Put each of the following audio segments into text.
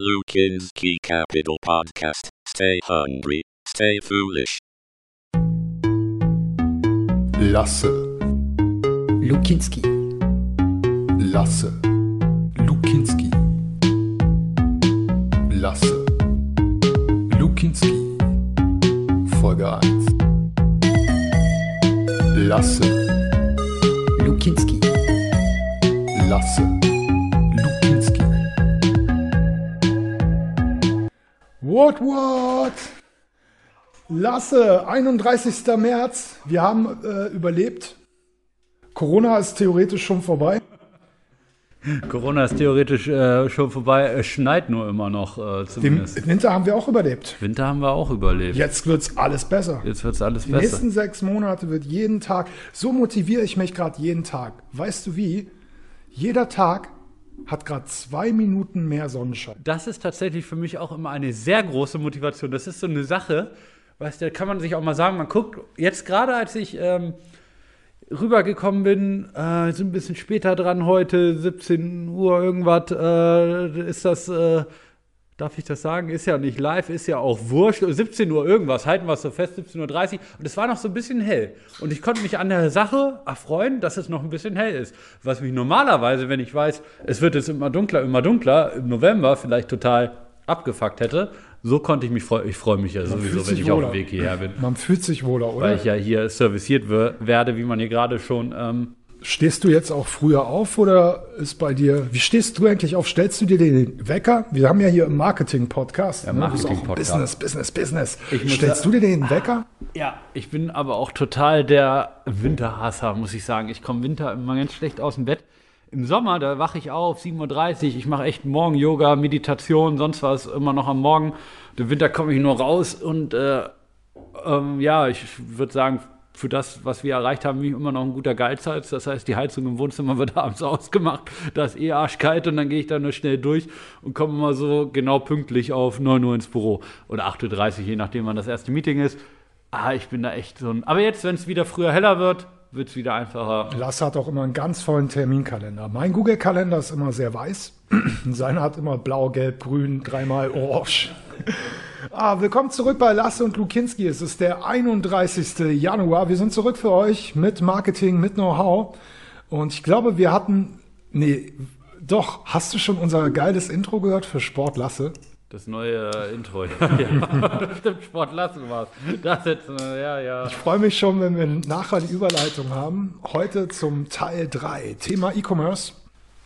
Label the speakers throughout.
Speaker 1: Lukinski Capital Podcast. Stay hungry, stay foolish.
Speaker 2: Lasse,
Speaker 3: Lukinski.
Speaker 2: Lasse, Lukinski. Lasse, Lukinski. Folge 1. Lasse,
Speaker 3: Lukinski.
Speaker 2: Lasse, What, what? Lasse, 31. März. Wir haben äh, überlebt. Corona ist theoretisch schon vorbei.
Speaker 4: Corona ist theoretisch äh, schon vorbei. Es schneit nur immer noch, äh,
Speaker 2: Den
Speaker 4: zumindest.
Speaker 2: Winter haben wir auch überlebt.
Speaker 4: Winter haben wir auch überlebt.
Speaker 2: Jetzt wird's alles besser.
Speaker 4: Jetzt wird es alles
Speaker 2: Die
Speaker 4: besser.
Speaker 2: nächsten sechs Monate wird jeden Tag, so motiviere ich mich gerade jeden Tag. Weißt du wie? Jeder Tag hat gerade zwei Minuten mehr Sonnenschein.
Speaker 4: Das ist tatsächlich für mich auch immer eine sehr große Motivation. Das ist so eine Sache, weißt du, da kann man sich auch mal sagen, man guckt, jetzt gerade als ich ähm, rübergekommen bin, äh, sind ein bisschen später dran heute, 17 Uhr irgendwas, äh, ist das, äh, darf ich das sagen, ist ja nicht live, ist ja auch wurscht, 17 Uhr irgendwas, halten wir es so fest, 17.30 Uhr und es war noch so ein bisschen hell und ich konnte mich an der Sache erfreuen, dass es noch ein bisschen hell ist, was mich normalerweise, wenn ich weiß, es wird jetzt immer dunkler, immer dunkler, im November vielleicht total abgefuckt hätte, so konnte ich mich freuen, ich freue mich ja
Speaker 2: fühlt
Speaker 4: sowieso, wenn ich auf
Speaker 2: wohler.
Speaker 4: dem Weg hierher bin.
Speaker 2: Man fühlt sich wohler, oder?
Speaker 4: Weil ich ja hier serviciert wer- werde, wie man hier gerade schon. Ähm,
Speaker 2: Stehst du jetzt auch früher auf oder ist bei dir, wie stehst du eigentlich auf? Stellst du dir den Wecker? Wir haben ja hier im Marketing-Podcast.
Speaker 4: Ja,
Speaker 2: ne? Das ist auch
Speaker 4: Marketing-Podcast.
Speaker 2: Business, Business, Business.
Speaker 4: Ich
Speaker 2: Stellst du dir den Wecker?
Speaker 4: ja, ich bin aber auch total der Winterhasser, muss ich sagen. Ich komme Winter immer ganz schlecht aus dem Bett. Im Sommer, da wache ich auf, 7.30 Uhr, ich mache echt Morgen-Yoga, Meditation, sonst was, immer noch am Morgen. Im Winter komme ich nur raus und äh, ähm, ja, ich würde sagen, für das, was wir erreicht haben, immer noch ein guter Geizhals. Das heißt, die Heizung im Wohnzimmer wird abends ausgemacht. Da ist eh arschkalt und dann gehe ich da nur schnell durch und komme immer so genau pünktlich auf 9 Uhr ins Büro. Oder 8.30 Uhr, je nachdem, wann das erste Meeting ist. Ah, ich bin da echt so ein. Aber jetzt, wenn es wieder früher heller wird, wird es wieder einfacher.
Speaker 2: Lasse hat auch immer einen ganz vollen Terminkalender. Mein Google-Kalender ist immer sehr weiß. Seiner hat immer blau, gelb, grün, dreimal orange. Ah, willkommen zurück bei Lasse und Lukinski. Es ist der 31. Januar. Wir sind zurück für euch mit Marketing, mit Know-how. Und ich glaube, wir hatten, nee, doch, hast du schon unser geiles Intro gehört für Sport Lasse?
Speaker 4: Das neue äh, Intro. ja, stimmt, Sport lassen wir Das jetzt, äh, ja, ja.
Speaker 2: Ich freue mich schon, wenn wir nachher die Überleitung haben. Heute zum Teil 3, Thema E-Commerce.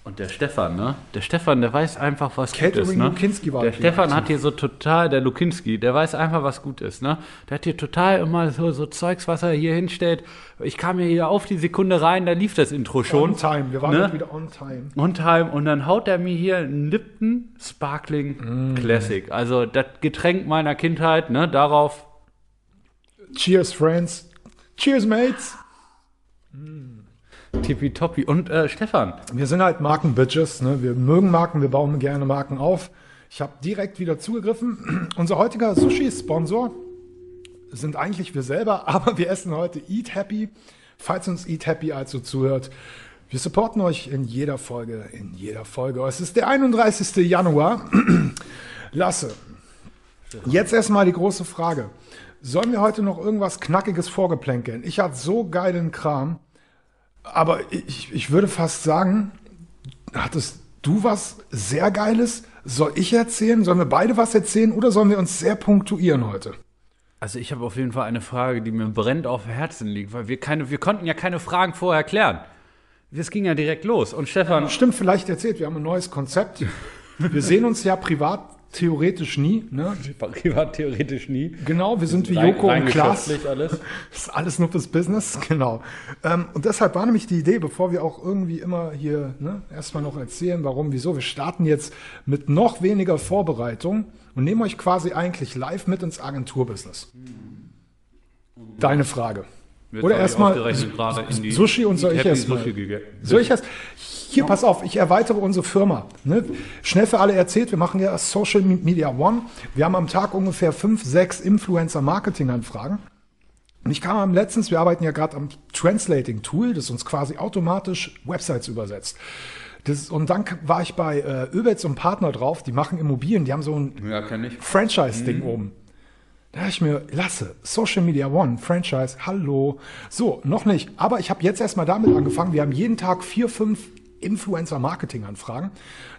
Speaker 4: Und der Stefan, ne? Der Stefan, der weiß einfach, was gut
Speaker 2: Catering
Speaker 4: ist, ne?
Speaker 2: Lukinski war
Speaker 4: Der Stefan hat hier so total, der Lukinski, der weiß einfach, was gut ist, ne? Der hat hier total immer so, so Zeugs, was er hier hinstellt. Ich kam hier, hier auf die Sekunde rein, da lief das Intro schon.
Speaker 2: On time, wir waren
Speaker 4: ne?
Speaker 2: wieder on time.
Speaker 4: On time und dann haut er mir hier einen Lipton Sparkling
Speaker 2: Mm.
Speaker 4: Classic. Also das Getränk meiner Kindheit, ne? Darauf
Speaker 2: Cheers, Friends. Cheers, Mates.
Speaker 4: Tippitoppi. Und äh, Stefan,
Speaker 2: Wir sind halt Markenbitches. Ne? Wir mögen Marken, wir bauen gerne Marken auf. Ich habe direkt wieder zugegriffen. Unser heutiger Sushi-Sponsor sind eigentlich wir selber, aber wir essen heute Eat Happy. Falls uns Eat Happy also zuhört, wir supporten euch in jeder Folge, in jeder Folge. Es ist der 31. Januar. Lasse. Jetzt erstmal die große Frage. Sollen wir heute noch irgendwas Knackiges vorgeplänkeln? Ich hatte so geilen Kram. Aber ich, ich würde fast sagen, hattest du was sehr Geiles? Soll ich erzählen? Sollen wir beide was erzählen oder sollen wir uns sehr punktuieren heute?
Speaker 4: Also ich habe auf jeden Fall eine Frage, die mir brennend auf Herzen liegt, weil wir keine, wir konnten ja keine Fragen vorher klären. Es ging ja direkt los. Und Stefan,
Speaker 2: Stimmt, vielleicht erzählt, wir haben ein neues Konzept. Wir sehen uns ja privat theoretisch nie. Ne?
Speaker 4: privat theoretisch nie.
Speaker 2: Genau, wir sind wie
Speaker 4: Rein-
Speaker 2: Joko und
Speaker 4: rein
Speaker 2: Klaas.
Speaker 4: geschäftlich alles.
Speaker 2: Das ist alles nur fürs Business, genau. Ähm, und deshalb war nämlich die Idee, bevor wir auch irgendwie immer hier ne, erstmal noch erzählen, warum, wieso, wir starten jetzt mit noch weniger Vorbereitung und nehmen euch quasi eigentlich live mit ins Agenturbusiness. Deine Frage.
Speaker 4: Wird,
Speaker 2: Oder erstmal Sushi und soll ich
Speaker 4: Happy
Speaker 2: erst mal?
Speaker 4: Sushi gegangen.
Speaker 2: Soll ich erst? Hier, pass auf, ich erweitere unsere Firma. Ne? Schnell für alle erzählt, wir machen ja Social Media One. Wir haben am Tag ungefähr fünf, sechs Influencer-Marketing-Anfragen. Und ich kam am letztens, wir arbeiten ja gerade am Translating-Tool, das uns quasi automatisch Websites übersetzt. Das, und dann war ich bei äh, Öbels und Partner drauf, die machen Immobilien, die haben so ein
Speaker 4: Ja.
Speaker 2: Franchise-Ding oben. Da ich mir, lasse, Social Media One, Franchise, hallo. So, noch nicht. Aber ich habe jetzt erstmal damit angefangen. Wir haben jeden Tag vier, fünf Influencer-Marketing-Anfragen.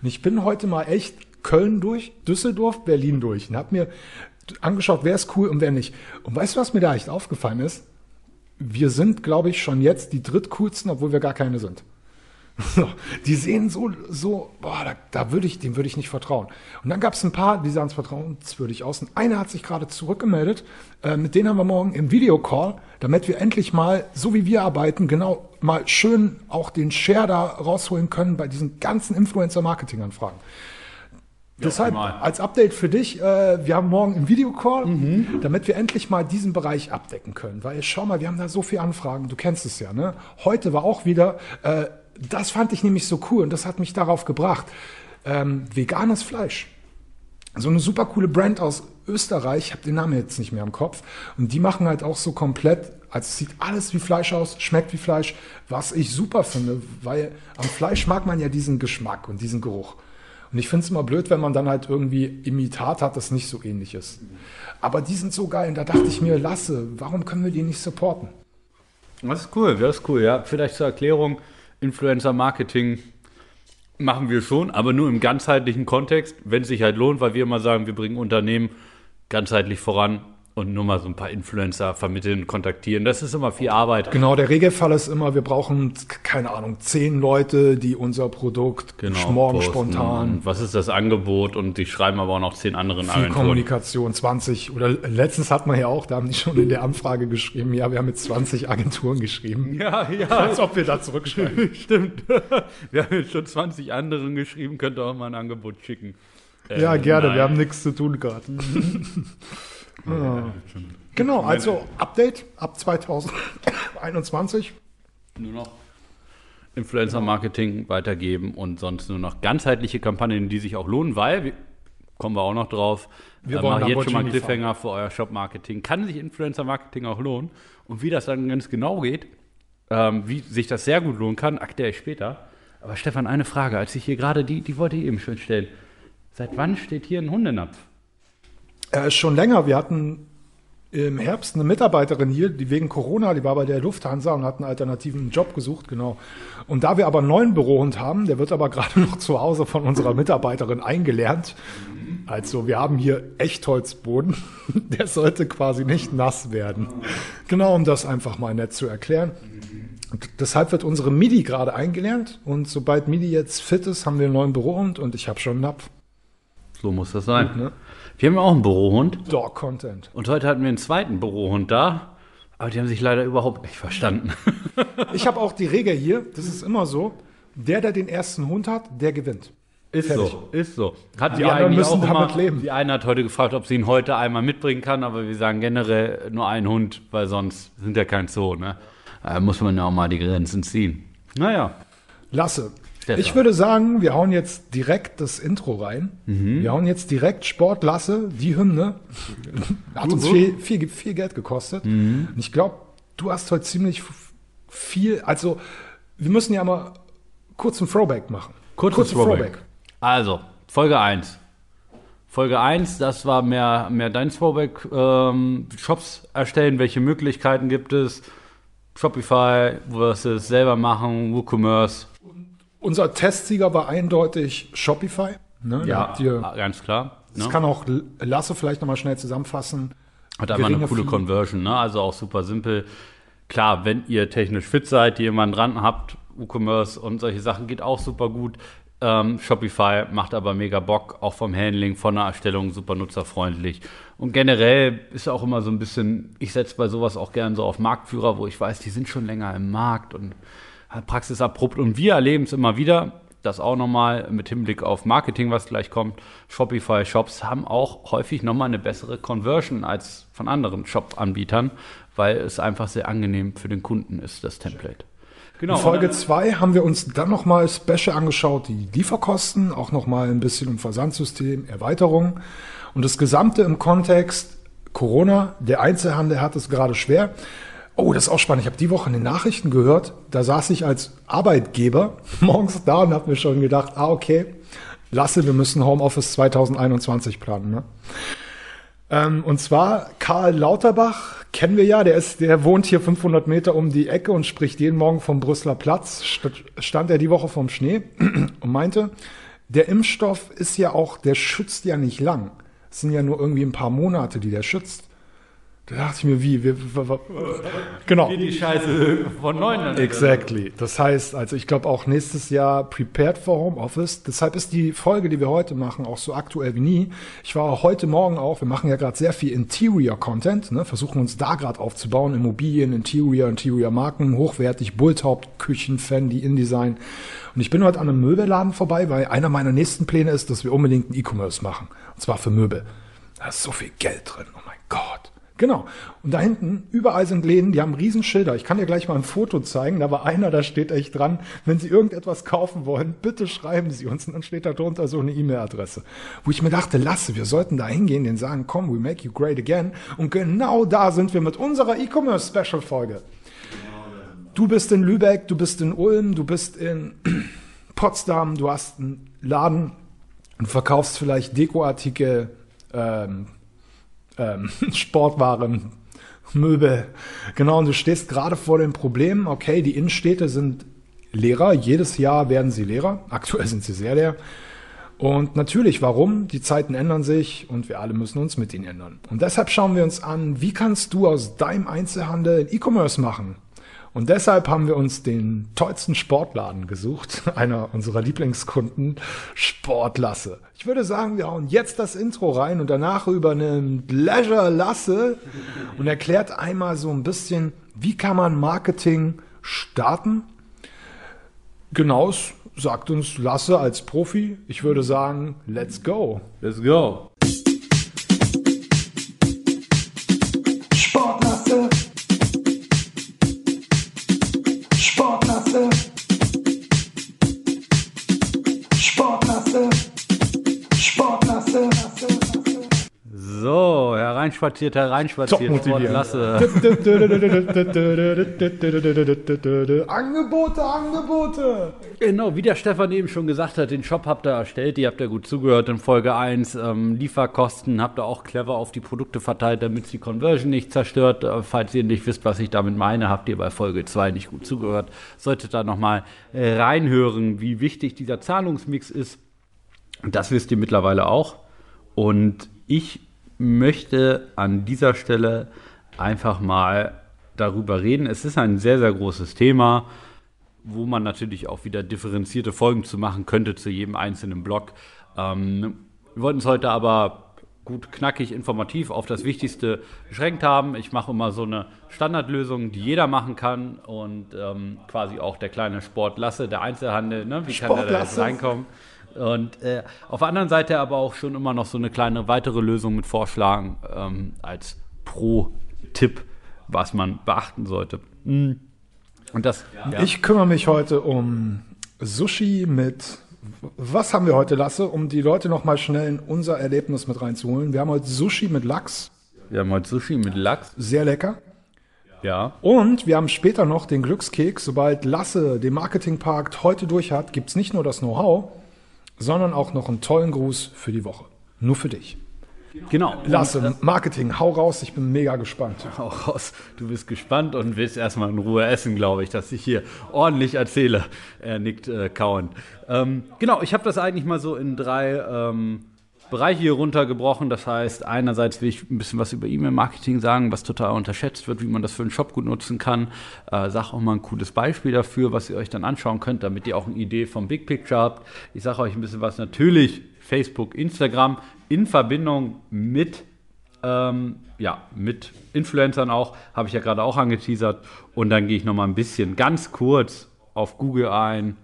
Speaker 2: Und ich bin heute mal echt Köln durch, Düsseldorf, Berlin durch und habe mir angeschaut, wer ist cool und wer nicht. Und weißt du, was mir da echt aufgefallen ist? Wir sind, glaube ich, schon jetzt die drittcoolsten, obwohl wir gar keine sind. Die sehen so, so, boah, da, da würde ich, dem würde ich nicht vertrauen. Und dann gab es ein paar, die sahen es vertrauenswürdig aus. Und einer hat sich gerade zurückgemeldet. Äh, mit denen haben wir morgen im Videocall, damit wir endlich mal, so wie wir arbeiten, genau mal schön auch den Share da rausholen können bei diesen ganzen Influencer-Marketing-Anfragen. Deshalb
Speaker 4: optimal.
Speaker 2: als Update für dich, äh, wir haben morgen einen Videocall, damit wir endlich mal diesen Bereich abdecken können. Weil schau mal, wir haben da so viele Anfragen, du kennst es ja. Ne? Heute war auch wieder, äh, das fand ich nämlich so cool und das hat mich darauf gebracht, ähm, veganes Fleisch. So eine super coole Brand aus Österreich, ich habe den Namen jetzt nicht mehr im Kopf. Und die machen halt auch so komplett, also es sieht alles wie Fleisch aus, schmeckt wie Fleisch, was ich super finde, weil am Fleisch mag man ja diesen Geschmack und diesen Geruch. Und ich finde es immer blöd, wenn man dann halt irgendwie Imitat hat, das nicht so ähnlich ist. Aber die sind so geil und da dachte ich mir, lasse, warum können wir die nicht supporten?
Speaker 4: Das ist cool, das ist cool. Ja, vielleicht zur Erklärung: Influencer-Marketing machen wir schon, aber nur im ganzheitlichen Kontext, wenn es sich halt lohnt, weil wir immer sagen, wir bringen Unternehmen ganzheitlich voran und nur mal so ein paar Influencer vermitteln, kontaktieren. Das ist immer viel Arbeit.
Speaker 2: Genau, der Regelfall ist immer, wir brauchen, keine Ahnung, zehn Leute, die unser Produkt morgen
Speaker 4: posten.
Speaker 2: spontan
Speaker 4: Und was ist das Angebot? Und die schreiben aber auch noch zehn anderen
Speaker 2: Viel
Speaker 4: Agenturen.
Speaker 2: Kommunikation, 20 oder letztens hat man ja auch, da haben die schon in der Anfrage geschrieben, ja, wir haben mit 20 Agenturen geschrieben.
Speaker 4: Ja, ja,
Speaker 2: Als ob wir da zurückschreiben.
Speaker 4: stimmt. Wir haben jetzt schon 20 anderen geschrieben, könnt ihr auch mal ein Angebot schicken. Äh,
Speaker 2: Ja, gerne,
Speaker 4: nein.
Speaker 2: wir haben nichts zu tun gerade. Ja. Genau, also Update ab 2021.
Speaker 4: nur noch Influencer-Marketing weitergeben und sonst nur noch ganzheitliche Kampagnen, die sich auch lohnen, weil, kommen wir auch noch drauf,
Speaker 2: Wir
Speaker 4: äh,
Speaker 2: wollen
Speaker 4: jetzt schon mal
Speaker 2: Lamborghini
Speaker 4: Cliffhanger für euer Shop-Marketing. Kann sich Influencer-Marketing auch lohnen? Und wie das dann ganz genau geht, ähm, wie sich das sehr gut lohnen kann, erkläre ich später. Aber Stefan, eine Frage, als ich hier gerade, die, die wollte ich eben schön stellen. Seit wann steht hier ein Hundenapf?
Speaker 2: Äh, schon länger, wir hatten im Herbst eine Mitarbeiterin hier, die wegen Corona, die war bei der Lufthansa und hat einen alternativen Job gesucht, genau. Und da wir aber einen neuen Bürohund haben, der wird aber gerade noch zu Hause von unserer Mitarbeiterin eingelernt. Also wir haben hier Echtholzboden, der sollte quasi nicht nass werden. Genau, um das einfach mal nett zu erklären. Und deshalb wird unsere Midi gerade eingelernt und sobald Midi jetzt fit ist, haben wir einen neuen Bürohund und ich habe schon einen Napf.
Speaker 4: So muss das sein.
Speaker 2: ne?
Speaker 4: Wir haben ja auch einen Bürohund.
Speaker 2: Dog Content.
Speaker 4: Und heute hatten wir einen zweiten Bürohund da. Aber die haben sich leider überhaupt nicht verstanden.
Speaker 2: Ich habe auch die Regel hier, das ist immer so, der, der den ersten Hund hat, der gewinnt.
Speaker 4: Ist
Speaker 2: Fertig.
Speaker 4: so, ist so. Hat
Speaker 2: Die
Speaker 4: wir
Speaker 2: anderen müssen damit
Speaker 4: immer,
Speaker 2: leben.
Speaker 4: Die eine hat heute gefragt, ob sie ihn heute einmal mitbringen kann, aber wir sagen generell nur einen Hund, weil sonst sind ja kein Zoo, ne? Da muss man ja auch mal die Grenzen ziehen. Naja.
Speaker 2: Lasse.
Speaker 4: Stefan.
Speaker 2: Ich würde sagen, wir hauen jetzt direkt das Intro rein.
Speaker 4: Mhm.
Speaker 2: Wir hauen jetzt direkt Sport Lasse, die Hymne. Hat uns viel, viel, viel Geld gekostet.
Speaker 4: Mhm.
Speaker 2: Und ich glaube, du hast heute ziemlich viel, also wir müssen ja mal kurz ein Throwback machen.
Speaker 4: Kurzes Throwback. Also, Folge 1. Folge 1, das war mehr, mehr dein Throwback. Ähm, Shops erstellen, welche Möglichkeiten gibt es? Shopify, es selber machen, WooCommerce.
Speaker 2: Unser Testsieger war eindeutig Shopify. Ne? Habt ihr,
Speaker 4: ganz klar.
Speaker 2: das
Speaker 4: ne?
Speaker 2: kann auch Lasse vielleicht nochmal schnell zusammenfassen.
Speaker 4: Hat einfach eine coole
Speaker 2: Fee.
Speaker 4: Conversion, ne? Also auch super simpel. Klar, wenn ihr technisch fit seid, die jemanden dran habt, WooCommerce und solche Sachen geht auch super gut. Ähm, Shopify macht aber mega Bock, auch vom Handling, von der Erstellung super nutzerfreundlich. Und generell ist auch immer so ein bisschen, ich setze bei sowas auch gern so auf Marktführer, wo ich weiß, die sind schon länger im Markt und halt praxisabrupt. Und wir erleben es immer wieder, das auch nochmal mit Hinblick auf Marketing, was gleich kommt. Shopify-Shops haben auch häufig nochmal eine bessere Conversion als von anderen Shop-Anbietern, weil es einfach sehr angenehm für den Kunden ist, das Template. Genau.
Speaker 2: In Folge 2 haben wir uns dann nochmal special angeschaut, die Lieferkosten, auch nochmal ein bisschen im Versandsystem, Erweiterung und das Gesamte im Kontext Corona. Der Einzelhandel hat es gerade schwer Oh, das ist auch spannend. Ich habe die Woche in den Nachrichten gehört, da saß ich als Arbeitgeber morgens da und habe mir schon gedacht, ah, okay, Lasse, wir müssen Homeoffice 2021 planen. Ne? Ähm, und zwar Karl Lauterbach, kennen wir ja, der, ist, der wohnt hier 500 Meter um die Ecke und spricht jeden Morgen vom Brüsseler Platz. St stand er die Woche vom Schnee und meinte, der Impfstoff ist ja auch, der schützt ja nicht lang. Es sind ja nur irgendwie ein paar Monate, die der schützt. Da dachte ich mir, wie? Wir, wir, wir, genau.
Speaker 4: Wie die Scheiße von neun.
Speaker 2: Exactly. Das heißt, also ich glaube auch nächstes Jahr prepared for Homeoffice. Deshalb ist die Folge, die wir heute machen, auch so aktuell wie nie. Ich war heute Morgen auch, wir machen ja gerade sehr viel Interior-Content, ne, versuchen uns da gerade aufzubauen, Immobilien, Interior, Interior-Marken, hochwertig, Bulltaupt, Küchen, Fendi, InDesign. Und ich bin heute an einem Möbelladen vorbei, weil einer meiner nächsten Pläne ist, dass wir unbedingt einen E-Commerce machen. Und zwar für Möbel. Da ist so viel Geld drin. Oh mein Gott. Genau. Und da hinten, überall sind Läden, die haben Riesenschilder. Ich kann dir gleich mal ein Foto zeigen. Da war einer, da steht echt dran, wenn Sie irgendetwas kaufen wollen, bitte schreiben Sie uns. Und dann steht da drunter so eine E-Mail-Adresse. Wo ich mir dachte, lasse, wir sollten da hingehen, den sagen, komm, we make you great again. Und genau da sind wir mit unserer E-Commerce-Special-Folge. Du bist in Lübeck, du bist in Ulm, du bist in Potsdam, du hast einen Laden und verkaufst vielleicht Dekoartikel, ähm, ähm, Sportwaren, Möbel. Genau, und du stehst gerade vor dem Problem, okay, die Innenstädte sind leerer, jedes Jahr werden sie leerer, aktuell sind sie sehr leer. Und natürlich, warum? Die Zeiten ändern sich und wir alle müssen uns mit ihnen ändern. Und deshalb schauen wir uns an, wie kannst du aus deinem Einzelhandel E-Commerce machen? Und deshalb haben wir uns den tollsten Sportladen gesucht, einer unserer Lieblingskunden, Sportlasse. Ich würde sagen, wir hauen jetzt das Intro rein und danach übernimmt Leisure Lasse und erklärt einmal so ein bisschen, wie kann man Marketing starten. Genau, sagt uns Lasse als Profi. Ich würde sagen, let's go.
Speaker 4: Let's go.
Speaker 2: Top motivierend.
Speaker 4: Lasse.
Speaker 2: Angebote, Angebote.
Speaker 4: Genau, wie der Stefan eben schon gesagt hat, den Shop habt ihr erstellt, ihr habt ja gut zugehört in Folge 1. Ähm, Lieferkosten habt ihr auch clever auf die Produkte verteilt, damit die Conversion nicht zerstört. Äh, falls ihr nicht wisst, was ich damit meine, habt ihr bei Folge 2 nicht gut zugehört. Solltet da nochmal äh, reinhören, wie wichtig dieser Zahlungsmix ist. Das wisst ihr mittlerweile auch. Und ich möchte an dieser Stelle einfach mal darüber reden. Es ist ein sehr, sehr großes Thema, wo man natürlich auch wieder differenzierte Folgen zu machen könnte zu jedem einzelnen Blog. Ähm, wir wollten es heute aber gut, knackig, informativ auf das Wichtigste beschränkt haben. Ich mache immer so eine Standardlösung, die jeder machen kann und ähm, quasi auch der kleine Sport lasse, der Einzelhandel, ne? wie kann der da jetzt
Speaker 2: Sportlasse.
Speaker 4: reinkommen? Und äh, auf der anderen Seite aber auch schon immer noch so eine kleine weitere Lösung mit Vorschlagen ähm, als Pro-Tipp, was man beachten sollte. Mm. Und das, ja.
Speaker 2: Ich kümmere mich heute um Sushi mit. Was haben wir heute, Lasse, um die Leute noch mal schnell in unser Erlebnis mit reinzuholen? Wir haben heute Sushi mit Lachs,
Speaker 4: wir haben heute Sushi mit Lachs.
Speaker 2: sehr lecker.
Speaker 4: Ja.
Speaker 2: Und wir haben später noch den Glückskeks. Sobald Lasse den Marketingpark heute durch hat, gibt es nicht nur das Know-how, sondern auch noch einen tollen Gruß für die Woche. Nur für dich.
Speaker 4: Genau.
Speaker 2: Lasse, Marketing, hau raus, ich bin mega gespannt.
Speaker 4: auch raus. Du bist gespannt und willst erstmal in Ruhe essen, glaube ich, dass ich hier ordentlich erzähle. Er nickt äh, kauend. Ähm, genau, ich habe das eigentlich mal so in drei ähm, Bereiche hier runtergebrochen. Das heißt, einerseits will ich ein bisschen was über E-Mail-Marketing sagen, was total unterschätzt wird, wie man das für einen Shop gut nutzen kann. Äh, sag auch mal ein cooles Beispiel dafür, was ihr euch dann anschauen könnt, damit ihr auch eine Idee vom Big Picture habt. Ich sage euch ein bisschen was natürlich Facebook, Instagram in Verbindung mit ähm, ja, mit Influencern auch, habe ich ja gerade auch angeteasert. Und dann gehe ich nochmal ein bisschen ganz kurz auf Google ein,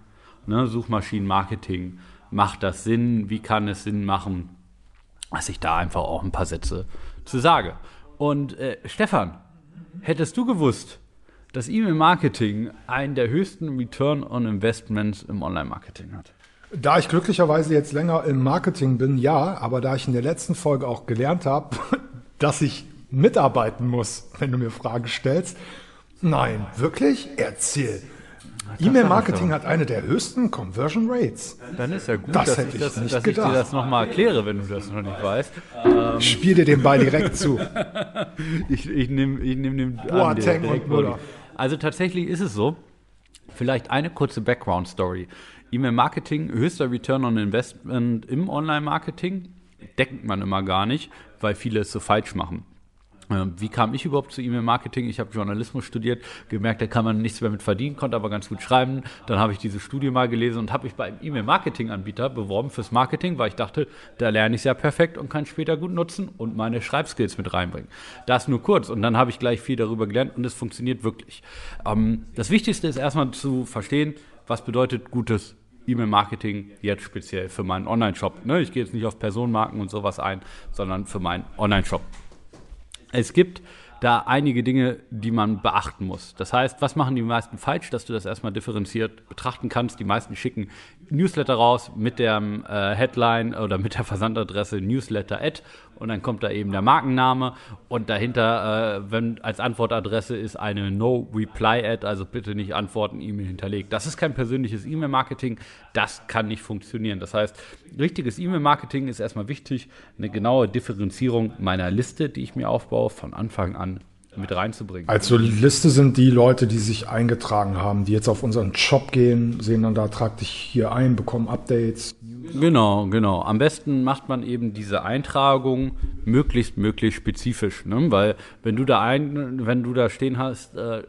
Speaker 4: ne, Suchmaschinenmarketing. Macht das Sinn? Wie kann es Sinn machen? Dass ich da einfach auch ein paar Sätze zu sage. Und äh, Stefan, hättest du gewusst, dass E-Mail-Marketing einen der höchsten Return on Investments im Online-Marketing hat?
Speaker 2: Da ich glücklicherweise jetzt länger im Marketing bin, ja, aber da ich in der letzten Folge auch gelernt habe, dass ich mitarbeiten muss, wenn du mir Fragen stellst, Nein, wirklich? Erzähl. E-Mail-Marketing hat eine der höchsten Conversion Rates.
Speaker 4: Dann ist ja gut,
Speaker 2: Das
Speaker 4: dass,
Speaker 2: hätte
Speaker 4: ich, das,
Speaker 2: nicht
Speaker 4: dass ich dir
Speaker 2: gedacht.
Speaker 4: das nochmal erkläre, wenn du das noch nicht weißt.
Speaker 2: Spiel dir den Ball direkt zu.
Speaker 4: Ich, ich nehme ich nehm den
Speaker 2: Boateng
Speaker 4: direkt
Speaker 2: und Müller.
Speaker 4: Also tatsächlich ist es so, vielleicht eine kurze Background-Story. E-Mail-Marketing, höchster Return on Investment im Online-Marketing, denkt man immer gar nicht, weil viele es so falsch machen. Wie kam ich überhaupt zu E-Mail-Marketing? Ich habe Journalismus studiert, gemerkt, da kann man nichts mehr mit verdienen, konnte aber ganz gut schreiben. Dann habe ich diese Studie mal gelesen und habe mich bei einem E-Mail-Marketing-Anbieter beworben fürs Marketing, weil ich dachte, da lerne ich es ja perfekt und kann später gut nutzen und meine Schreibskills mit reinbringen. Das nur kurz und dann habe ich gleich viel darüber gelernt und es funktioniert wirklich. Ähm, das Wichtigste ist erstmal zu verstehen, was bedeutet gutes E-Mail-Marketing jetzt speziell für meinen Online-Shop. Ne? Ich gehe jetzt nicht auf Personenmarken und sowas ein, sondern für meinen Online-Shop. Es gibt da einige Dinge, die man beachten muss. Das heißt, was machen die meisten falsch, dass du das erstmal differenziert betrachten kannst? Die meisten schicken Newsletter raus mit der äh, Headline oder mit der Versandadresse Newsletter Ad und dann kommt da eben der Markenname und dahinter, äh, wenn als Antwortadresse ist eine No Reply Ad, also bitte nicht antworten, E-Mail hinterlegt. Das ist kein persönliches E-Mail-Marketing, das kann nicht funktionieren. Das heißt, richtiges E-Mail-Marketing ist erstmal wichtig, eine genaue Differenzierung meiner Liste, die ich mir aufbaue, von Anfang an mit reinzubringen.
Speaker 2: Also Liste sind die Leute, die sich eingetragen haben, die jetzt auf unseren Shop gehen, sehen dann da, trag dich hier ein, bekommen Updates.
Speaker 4: Genau, genau. Am besten macht man eben diese Eintragung möglichst, möglichst spezifisch, ne? weil wenn du da ein, wenn du da stehen hast, äh,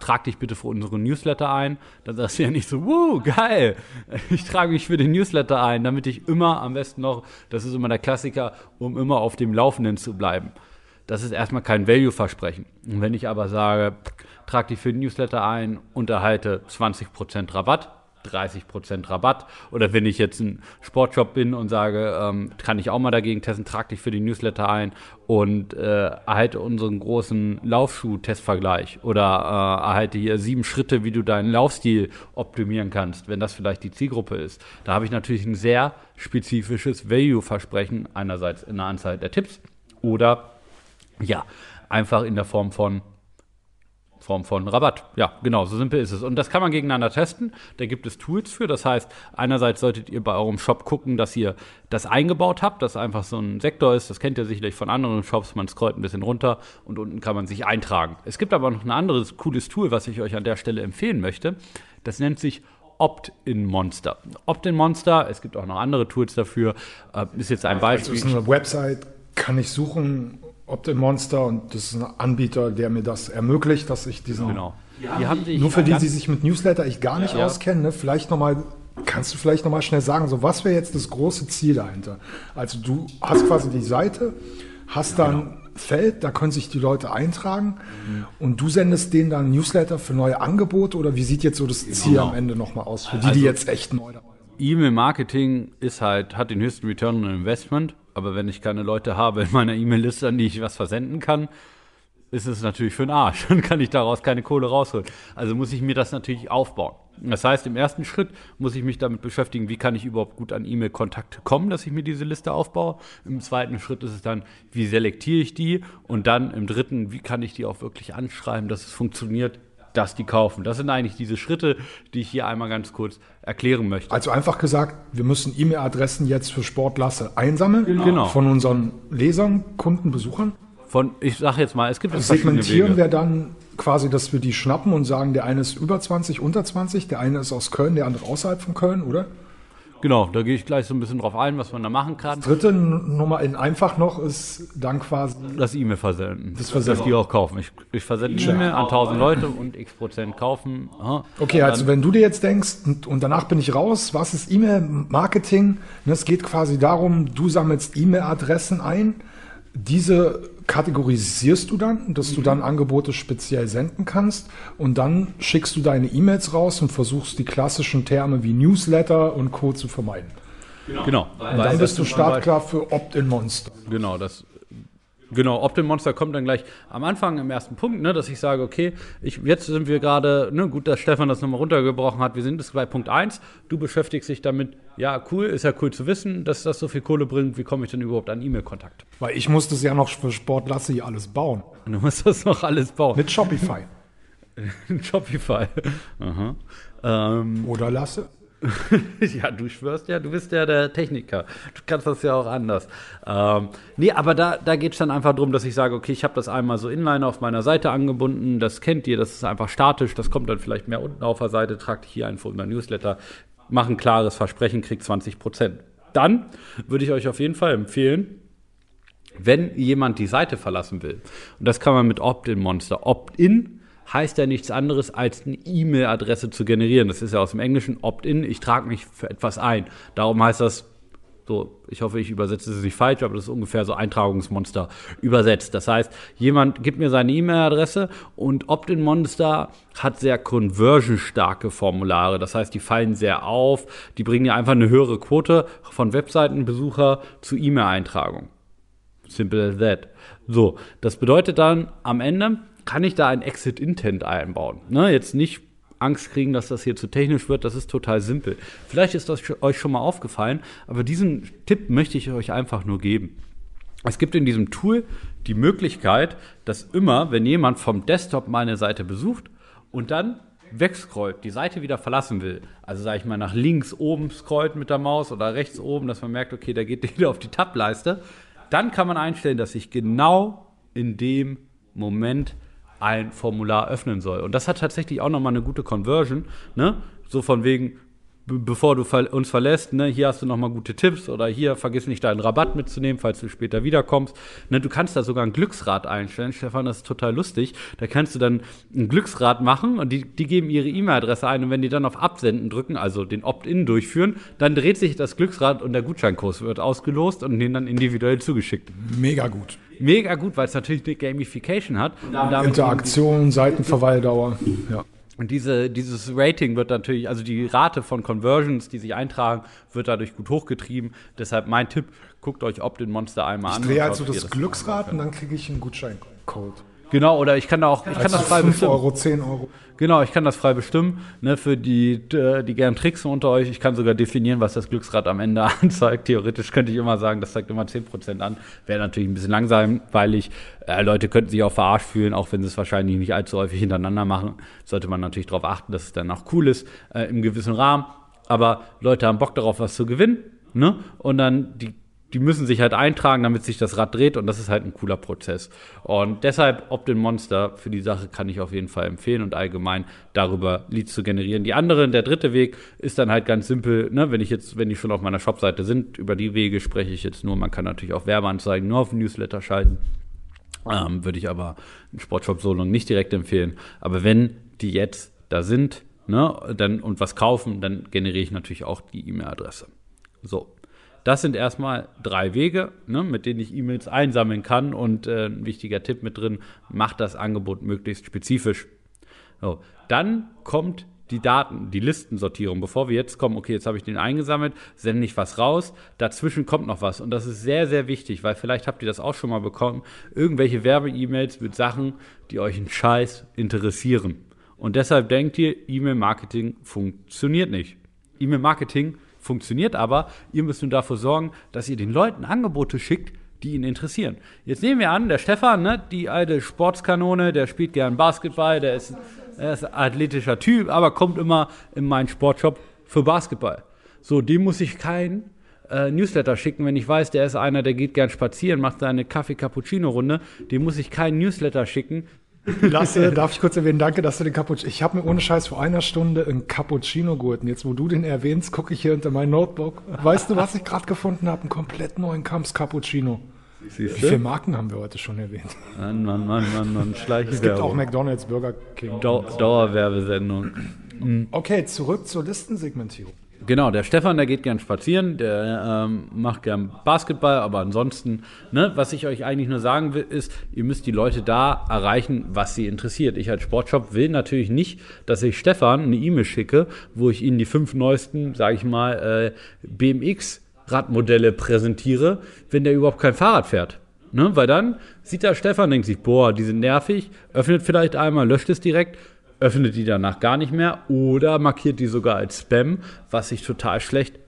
Speaker 4: trag dich bitte für unsere Newsletter ein, dann sagst du ja nicht so, wuh, geil, ich trage mich für den Newsletter ein, damit ich immer am besten noch, das ist immer der Klassiker, um immer auf dem Laufenden zu bleiben. Das ist erstmal kein Value-Versprechen. Und wenn ich aber sage, trag dich für den Newsletter ein, unterhalte 20% Rabatt, 30% Rabatt. Oder wenn ich jetzt ein Sportshop bin und sage, ähm, kann ich auch mal dagegen testen, trag dich für den Newsletter ein und äh, erhalte unseren großen Laufschuh-Testvergleich. Oder äh, erhalte hier sieben Schritte, wie du deinen Laufstil optimieren kannst, wenn das vielleicht die Zielgruppe ist. Da habe ich natürlich ein sehr spezifisches Value-Versprechen, einerseits in der Anzahl der Tipps oder ja, einfach in der Form von Form von Rabatt. Ja, genau, so simpel ist es. Und das kann man gegeneinander testen. Da gibt es Tools für. Das heißt, einerseits solltet ihr bei eurem Shop gucken, dass ihr das eingebaut habt, dass einfach so ein Sektor ist. Das kennt ihr sicherlich von anderen Shops. Man scrollt ein bisschen runter und unten kann man sich eintragen. Es gibt aber noch ein anderes cooles Tool, was ich euch an der Stelle empfehlen möchte. Das nennt sich Opt-in-Monster. Opt-in-Monster, es gibt auch noch andere Tools dafür, äh, ist jetzt ein Beispiel.
Speaker 2: ist eine Website, kann ich suchen, Opt-in Monster und das ist ein Anbieter, der mir das ermöglicht, dass ich diesen.
Speaker 4: Genau. Die haben sich
Speaker 2: Nur für die, die sich mit Newsletter echt gar nicht
Speaker 4: Ja.
Speaker 2: auskennen, ne? vielleicht nochmal, kannst du vielleicht nochmal schnell sagen, so was wäre jetzt das große Ziel dahinter? Also du hast quasi die Seite, hast dann
Speaker 4: Genau.
Speaker 2: ein Feld, da können sich die Leute eintragen
Speaker 4: Mhm.
Speaker 2: und du sendest denen dann Newsletter für neue Angebote oder wie sieht jetzt so das Ziel
Speaker 4: Genau.
Speaker 2: am Ende nochmal aus, für die,
Speaker 4: Also
Speaker 2: die jetzt echt neu dabei sind?
Speaker 4: E-Mail-Marketing ist halt, hat den höchsten Return on Investment, aber wenn ich keine Leute habe in meiner E-Mail-Liste, an die ich was versenden kann, ist es natürlich für den Arsch. Dann kann ich daraus keine Kohle rausholen. Also muss ich mir das natürlich aufbauen. Das heißt, im ersten Schritt muss ich mich damit beschäftigen, wie kann ich überhaupt gut an E-Mail-Kontakte kommen, dass ich mir diese Liste aufbaue. Im zweiten Schritt ist es dann, wie selektiere ich die? Und dann im dritten, wie kann ich die auch wirklich anschreiben, dass es funktioniert, dass die kaufen. Das sind eigentlich diese Schritte, die ich hier einmal ganz kurz erklären möchte.
Speaker 2: Also einfach gesagt, wir müssen E-Mail-Adressen jetzt für Sportlasse einsammeln
Speaker 4: Genau.
Speaker 2: von unseren Lesern, Kunden, Besuchern.
Speaker 4: Von, ich sage jetzt mal, es gibt verschiedene
Speaker 2: Segmentieren wir dann quasi, dass wir die schnappen und sagen, der eine ist über 20, unter 20, der eine ist aus Köln, der andere außerhalb von Köln, oder?
Speaker 4: Genau, da gehe ich gleich so ein bisschen drauf ein, was man da machen kann.
Speaker 2: Dritte N- Nummer in einfach noch ist dann quasi
Speaker 4: Das E-Mail versenden. Das
Speaker 2: Versenden.
Speaker 4: Dass die auch kaufen. Ich, ich versende eine E-Mail an 1000 Leute und x Prozent kaufen. Aha.
Speaker 2: Okay, also wenn du dir jetzt denkst, und, und danach bin ich raus, was ist E-Mail-Marketing? Ne, Es geht quasi darum, du sammelst E-Mail-Adressen ein, diese kategorisierst du dann, dass du dann Angebote speziell senden kannst und dann schickst du deine E-Mails raus und versuchst die klassischen Terme wie Newsletter und Co. zu vermeiden.
Speaker 4: Genau.
Speaker 2: Und dann bist du startklar für Opt-in-Monster.
Speaker 4: Genau, das. Genau, Optim Monster kommt dann gleich am Anfang im ersten Punkt, ne, dass ich sage, okay, ich, jetzt sind wir gerade, ne, gut, dass Stefan das nochmal runtergebrochen hat, wir sind jetzt bei Punkt 1, du beschäftigst dich damit, ja, cool, ist ja cool zu wissen, dass das so viel Kohle bringt, wie komme ich denn überhaupt an E-Mail-Kontakt?
Speaker 2: Weil ich muss das ja noch für Sportlasse hier alles bauen.
Speaker 4: Du musst das noch alles bauen.
Speaker 2: Mit Shopify.
Speaker 4: Shopify. Aha. Ähm,
Speaker 2: Oder Lasse?
Speaker 4: ja, du schwörst ja, du bist ja der Techniker. Du kannst das ja auch anders. Ähm, nee, aber da, da geht es dann einfach darum, dass ich sage, okay, ich habe das einmal so inline auf meiner Seite angebunden, das kennt ihr, das ist einfach statisch, das kommt dann vielleicht mehr unten auf der Seite, tragt hier ein für unser Newsletter, mach ein klares Versprechen, kriegt 20 Prozent. Dann würde ich euch auf jeden Fall empfehlen, wenn jemand die Seite verlassen will, und das kann man mit Opt-in-Monster, Opt-in heißt ja nichts anderes, als eine E-Mail-Adresse zu generieren. Das ist ja aus dem Englischen Opt-in, ich trage mich für etwas ein. Darum heißt das so, ich hoffe, ich übersetze es nicht falsch, aber das ist ungefähr so Eintragungsmonster übersetzt. Das heißt, jemand gibt mir seine E-Mail-Adresse und Opt-in-Monster hat sehr conversion-starke Formulare. Das heißt, die fallen sehr auf, die bringen ja einfach eine höhere Quote von Webseitenbesucher zu E-Mail-Eintragung. Simple as that. So, das bedeutet dann am Ende kann ich da ein Exit-Intent einbauen. Ne, jetzt nicht Angst kriegen, dass das hier zu technisch wird, das ist total simpel. Vielleicht ist das euch schon mal aufgefallen, aber diesen Tipp möchte ich euch einfach nur geben. Es gibt in diesem Tool die Möglichkeit, dass immer, wenn jemand vom Desktop meine Seite besucht und dann wegscrollt, die Seite wieder verlassen will, also sage ich mal nach links oben scrollt mit der Maus oder rechts oben, dass man merkt, okay, da geht wieder auf die Tab-Leiste, dann kann man einstellen, dass ich genau in dem Moment ein Formular öffnen soll. Und das hat tatsächlich auch nochmal eine gute Conversion, ne? So von wegen, bevor du uns verlässt, ne, hier hast du nochmal gute Tipps oder hier vergiss nicht deinen Rabatt mitzunehmen, falls du später wiederkommst. Ne, du kannst da sogar ein Glücksrad einstellen, Stefan, das ist total lustig. Da kannst du dann ein Glücksrad machen und die, die geben ihre E-Mail-Adresse ein und wenn die dann auf Absenden drücken, also den Opt-in durchführen, dann dreht sich das Glücksrad und der Gutscheinkurs wird ausgelost und denen dann individuell zugeschickt.
Speaker 2: Mega gut.
Speaker 4: Mega gut, weil es natürlich eine Gamification hat. Und
Speaker 2: Interaktion, Seitenverweildauer. Ja.
Speaker 4: und diese, dieses Rating wird natürlich, also die Rate von Conversions, die sich eintragen, wird dadurch gut hochgetrieben. Deshalb mein Tipp, guckt euch Opt-in Monster einmal an.
Speaker 2: Ich drehe also das Glücksrad und dann kriege ich einen Gutscheincode.
Speaker 4: Genau, oder ich kann da auch, ich kann das frei
Speaker 2: 5
Speaker 4: bestimmen.
Speaker 2: Euro, 10 Euro.
Speaker 4: Genau, ich kann das frei bestimmen, ne, für die, äh, die gern tricksen unter euch. Ich kann sogar definieren, was das Glücksrad am Ende anzeigt. Theoretisch könnte ich immer sagen, das zeigt immer 10% an. Wäre natürlich ein bisschen langweilig. Äh, Leute könnten sich auch verarscht fühlen, auch wenn sie es wahrscheinlich nicht allzu häufig hintereinander machen. Sollte man natürlich darauf achten, dass es dann auch cool ist, äh, im gewissen Rahmen. Aber Leute haben Bock darauf, was zu gewinnen, ne? Und dann die die müssen sich halt eintragen, damit sich das Rad dreht und das ist halt ein cooler Prozess. Und deshalb Opt-in Monster für die Sache kann ich auf jeden Fall empfehlen und allgemein darüber Leads zu generieren. Die andere, der dritte Weg ist dann halt ganz simpel, ne, wenn ich jetzt, wenn die schon auf meiner Shopseite sind, über die Wege spreche ich jetzt nur. Man kann natürlich auch Werbeanzeigen nur auf Newsletter schalten. Ähm, würde ich aber einen Sportshop Solo nicht direkt empfehlen. Aber wenn die jetzt da sind, ne, dann und was kaufen, dann generiere ich natürlich auch die E-Mail-Adresse. So. Das sind erstmal drei Wege, ne, mit denen ich E-Mails einsammeln kann. Und äh, ein wichtiger Tipp mit drin, macht das Angebot möglichst spezifisch. So. Dann kommt die Daten, die Listensortierung. Bevor wir jetzt kommen, okay, jetzt habe ich den eingesammelt, sende ich was raus. Dazwischen kommt noch was. Und das ist sehr, sehr wichtig, weil vielleicht habt ihr das auch schon mal bekommen. Irgendwelche Werbe-E-Mails mit Sachen, die euch einen Scheiß interessieren. Und deshalb denkt ihr, E-Mail-Marketing funktioniert nicht. E-Mail-Marketing funktioniert aber, ihr müsst nun dafür sorgen, dass ihr den Leuten Angebote schickt, die ihn interessieren. Jetzt nehmen wir an, der Stefan, ne, die alte Sportskanone, der spielt gern Basketball, der ist, er ist ein athletischer Typ, aber kommt immer in meinen Sportshop für Basketball. So, dem muss ich kein äh, Newsletter schicken, wenn ich weiß, der ist einer, der geht gern spazieren, macht seine Kaffee-Cappuccino-Runde, dem muss ich keinen Newsletter schicken,
Speaker 2: Lasse, darf ich kurz erwähnen, danke, dass du den Cappuccino. Ich habe mir ohne Scheiß vor einer Stunde einen Cappuccino geholt. Und jetzt, wo du den erwähnst, gucke ich hier unter mein Notebook. Weißt du, was ich gerade gefunden habe? Einen komplett neuen Kamps Cappuccino. Wie viele Marken haben wir heute schon erwähnt?
Speaker 4: Mann, Mann, Mann, Mann, Mann,
Speaker 2: Es gibt auch
Speaker 4: Schleichwerbung.
Speaker 2: McDonalds, Burger King.
Speaker 4: Dau Dauerwerbesendung.
Speaker 2: Okay, zurück zur Listensegmentierung.
Speaker 4: Genau, der Stefan, der geht gern spazieren, der ähm, macht gern Basketball, aber ansonsten, ne, was ich euch eigentlich nur sagen will, ist, ihr müsst die Leute da erreichen, was sie interessiert. Ich als Sportshop will natürlich nicht, dass ich Stefan eine E-Mail schicke, wo ich ihnen die fünf neuesten, sage ich mal, äh, BMX Radmodelle präsentiere, wenn der überhaupt kein Fahrrad fährt. Ne? Weil dann sieht der Stefan, denkt sich, boah, die sind nervig, öffnet vielleicht einmal, löscht es direkt, öffnet die danach gar nicht mehr oder markiert die sogar als Spam, was sich total schlecht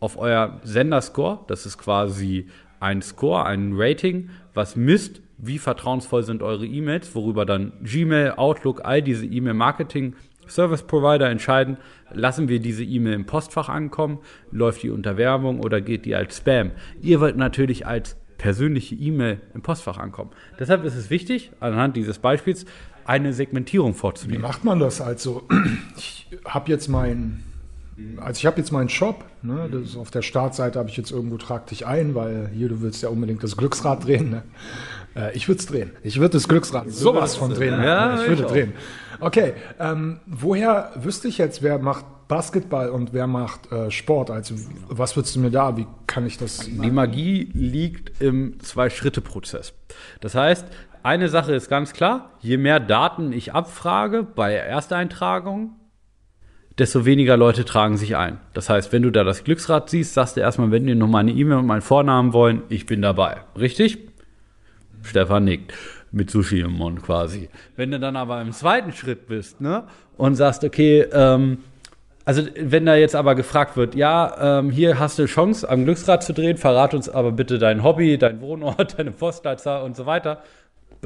Speaker 4: auf euer Senderscore, das ist quasi ein Score, ein Rating, was misst, wie vertrauensvoll sind eure E-Mails, worüber dann Gmail, Outlook, all diese E-Mail-Marketing Service Provider entscheiden, lassen wir diese E-Mail im Postfach ankommen, läuft die unter Werbung oder geht die als Spam. Ihr wollt natürlich als persönliche E-Mail im Postfach ankommen. Deshalb ist es wichtig, anhand dieses Beispiels eine Segmentierung
Speaker 2: Wie
Speaker 4: vorzunehmen.
Speaker 2: macht man das? Also, ich habe jetzt mein, also ich habe jetzt meinen Shop, ne, das ist auf der Startseite habe ich jetzt irgendwo trag dich ein, weil hier, du willst ja unbedingt das Glücksrad drehen. Ne? Äh, ich würde es drehen. Ich würde das Glücksrad sowas von drehen.
Speaker 4: Ja,
Speaker 2: ich
Speaker 4: ich
Speaker 2: würde drehen. Okay, ähm, woher wüsste ich jetzt, wer macht Basketball und wer macht äh, Sport? Also, was würdest du mir da, wie kann ich das?
Speaker 4: Die Magie liegt im Zwei-Schritte-Prozess. Das heißt, eine Sache ist ganz klar, je mehr Daten ich abfrage bei Ersteintragung, desto weniger Leute tragen sich ein. Das heißt, wenn du da das Glücksrad siehst, sagst du erstmal, wenn die noch meine E-Mail und meinen Vornamen wollen, ich bin dabei. Richtig? Stefan nickt. Mit Sushi im Mund quasi. Wenn du dann aber im zweiten Schritt bist, ne, und sagst, okay, ähm, also wenn da jetzt aber gefragt wird, ja, ähm, hier hast du Chance, am Glücksrad zu drehen, verrat uns aber bitte dein Hobby, dein Wohnort, deine Postleitzahl und so weiter,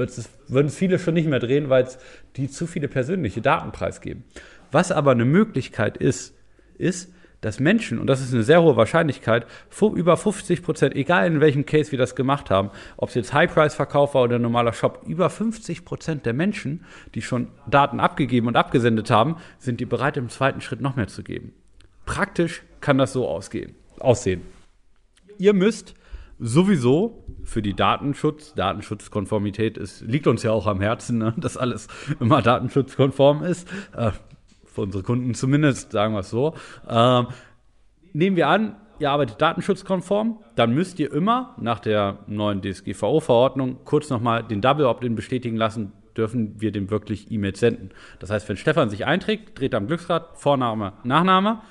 Speaker 4: es- würden es viele schon nicht mehr drehen, weil es die zu viele persönliche Daten preisgeben. Was aber eine Möglichkeit ist, ist, dass Menschen, und das ist eine sehr hohe Wahrscheinlichkeit, über 50 Prozent, egal in welchem Case wir das gemacht haben, ob es jetzt High-Price-Verkauf war oder ein normaler Shop, über 50 Prozent der Menschen, die schon Daten abgegeben und abgesendet haben, sind die bereit, im zweiten Schritt noch mehr zu geben. Praktisch kann das so ausgehen, aussehen. Ihr müsst sowieso für die Datenschutz, Datenschutzkonformität ist, liegt uns ja auch am Herzen, ne, dass alles immer datenschutzkonform ist. Äh, für unsere Kunden zumindest, sagen wir es so. Ähm, nehmen wir an, ihr arbeitet datenschutzkonform, dann müsst ihr immer nach der neuen DSGVO-Verordnung kurz nochmal den Double Opt-in bestätigen lassen, dürfen wir dem wirklich E-Mails senden. Das heißt, wenn Stefan sich einträgt, dreht am Glücksrad, Vorname, Nachname,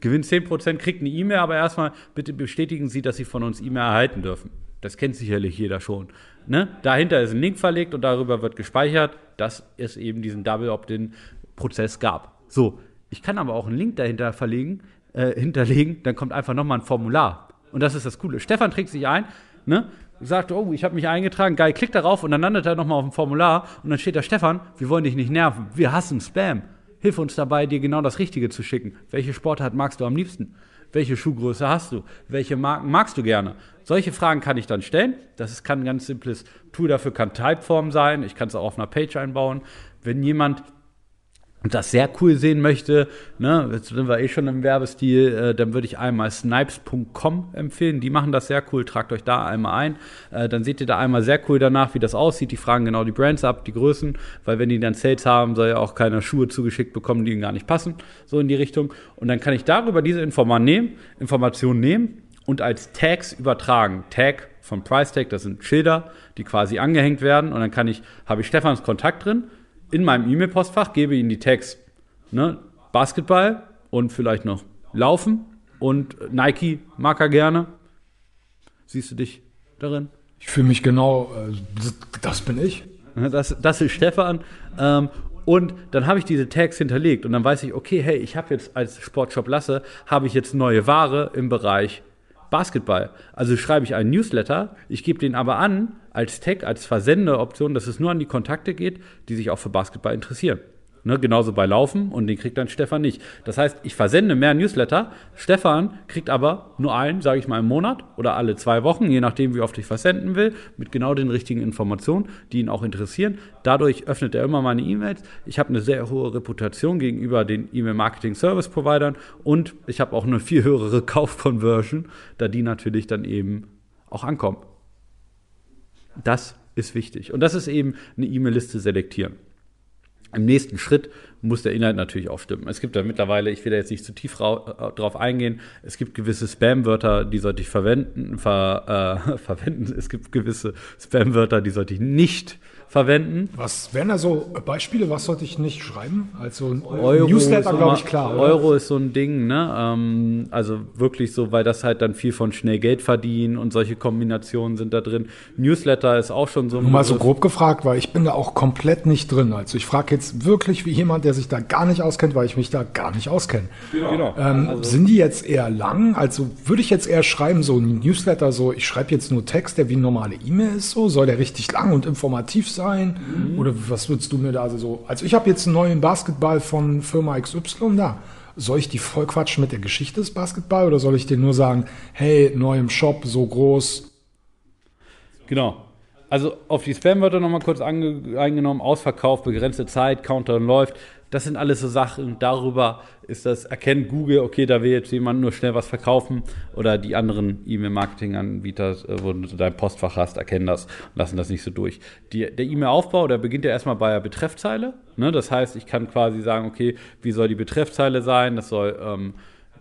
Speaker 4: gewinnt 10%, kriegt eine E-Mail, aber erstmal bitte bestätigen Sie, dass Sie von uns E-Mail erhalten dürfen. Das kennt sicherlich jeder schon. Ne? Dahinter ist ein Link verlegt und darüber wird gespeichert, dass es eben diesen Double Opt-in-Prozess gab. So, ich kann aber auch einen Link dahinter verlegen, äh, hinterlegen, dann kommt einfach nochmal ein Formular. Und das ist das Coole. Stefan trägt sich ein, ne? sagt, oh, ich habe mich eingetragen, geil, klickt darauf und dann landet er nochmal auf dem Formular und dann steht da, Stefan, wir wollen dich nicht nerven, wir hassen Spam. Hilf uns dabei, dir genau das Richtige zu schicken. Welche Sportart magst du am liebsten? Welche Schuhgröße hast du? Welche Marken magst du gerne? Solche Fragen kann ich dann stellen. Das ist, kann ein ganz simples Tool dafür, kann Typeform sein. Ich kann es auch auf einer Page einbauen. Wenn jemand das sehr cool sehen möchte, ne, jetzt sind wir eh schon im Werbestil, äh, dann würde ich einmal snipes.com empfehlen. Die machen das sehr cool. Tragt euch da einmal ein. Äh, dann seht ihr da einmal sehr cool danach, wie das aussieht. Die fragen genau die Brands ab, die Größen, weil wenn die dann Sales haben, soll ja auch keiner Schuhe zugeschickt bekommen, die ihnen gar nicht passen. So in die Richtung. Und dann kann ich darüber diese Informa nehmen, Informationen nehmen und als Tags übertragen. Tag von Price Tag, das sind Schilder, die quasi angehängt werden. Und dann kann ich, habe ich Stefans Kontakt drin in meinem E-Mail-Postfach, gebe ihnen die Tags ne, Basketball und vielleicht noch Laufen und Nike mag er gerne. Siehst du dich darin?
Speaker 2: Ich fühle mich genau, äh, das, das bin ich.
Speaker 4: Ne, Das, das ist Stefan. Ähm, und dann habe ich diese Tags hinterlegt und dann weiß ich, okay, hey, ich habe jetzt als Sportshop Lasse, habe ich jetzt neue Ware im Bereich Basketball. Also schreibe ich einen Newsletter, ich gebe den aber an als Tag, als Versendeoption, dass es nur an die Kontakte geht, die sich auch für Basketball interessieren. Ne, genauso bei Laufen und den kriegt dann Stefan nicht. Das heißt, ich versende mehr Newsletter. Stefan kriegt aber nur einen, sage ich mal, im Monat oder alle zwei Wochen, je nachdem, wie oft ich versenden will, mit genau den richtigen Informationen, die ihn auch interessieren. Dadurch öffnet er immer meine E-Mails. Ich habe eine sehr hohe Reputation gegenüber den E-Mail-Marketing-Service-Providern und ich habe auch eine viel höhere Kauf-Conversion, da die natürlich dann eben auch ankommen. Das ist wichtig. Und das ist eben eine E-Mail-Liste selektieren. Im nächsten Schritt muss der Inhalt natürlich auch stimmen. Es gibt da mittlerweile, ich will da jetzt nicht zu tief äh, drauf eingehen, es gibt gewisse Spam-Wörter, die sollte ich verwenden, ver, äh, verwenden. Es gibt gewisse Spam-Wörter, die sollte ich nicht verwenden.
Speaker 2: Was wären da so Beispiele, was sollte ich nicht schreiben? Also ein
Speaker 4: Euro
Speaker 2: Newsletter,
Speaker 4: ist
Speaker 2: glaube ich, klar. Oder?
Speaker 4: Euro ist so ein Ding, ne? Ähm, also wirklich so, weil das halt dann viel von schnell Geld verdienen und solche Kombinationen sind da drin. Newsletter ist auch schon so ein
Speaker 2: mal so grob gefragt, weil ich bin da auch komplett nicht drin. Also ich frage jetzt wirklich wie jemand, der sich da gar nicht auskennt, weil ich mich da gar nicht auskenne.
Speaker 4: Genau.
Speaker 2: Ähm, sind die jetzt eher lang? Also würde ich jetzt eher schreiben, so ein Newsletter, so ich schreibe jetzt nur Text, der wie eine normale E-Mail ist, so soll der richtig lang und informativ sein? Oder was würdest du mir da also so? Also ich habe jetzt einen neuen Basketball von Firma XY da. Soll ich die voll quatschen mit der Geschichte des Basketball oder soll ich dir nur sagen, hey, neu im Shop, so groß?
Speaker 4: Genau. Also auf die Spam-Wörter nochmal kurz eingenommen, Ausverkauf, begrenzte Zeit, Countdown läuft. Das sind alles so Sachen, darüber ist das, erkennt Google, okay, da will jetzt jemand nur schnell was verkaufen oder die anderen E-Mail-Marketing-Anbieter, äh, wo du dein Postfach hast, erkennen das und lassen das nicht so durch. Die, der E-Mail-Aufbau, der beginnt ja erstmal bei der Betreffzeile. Ne? Das heißt, ich kann quasi sagen, okay, wie soll die Betreffzeile sein? Das soll ähm,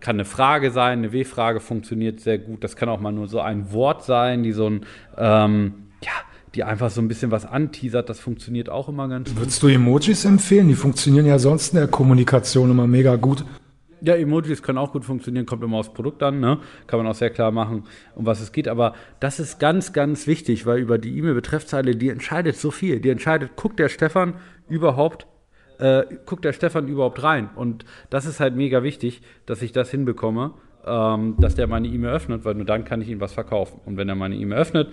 Speaker 4: kann eine Frage sein, eine W-Frage funktioniert sehr gut. Das kann auch mal nur so ein Wort sein, die so ein, ähm, ja, die einfach so ein bisschen was anteasert. Das funktioniert auch immer ganz gut.
Speaker 2: Würdest du Emojis empfehlen? Die funktionieren ja sonst in der Kommunikation immer mega gut.
Speaker 4: Ja, Emojis können auch gut funktionieren, kommt immer aufs Produkt an, ne? Kann man auch sehr klar machen, um was es geht. Aber das ist ganz, ganz wichtig, weil über die E-Mail-Betreffzeile, die entscheidet so viel. Die entscheidet, guckt der Stefan überhaupt, äh, guckt der Stefan überhaupt rein? Und das ist halt mega wichtig, dass ich das hinbekomme, ähm, dass der meine E-Mail öffnet, weil nur dann kann ich ihm was verkaufen. Und wenn er meine E-Mail öffnet,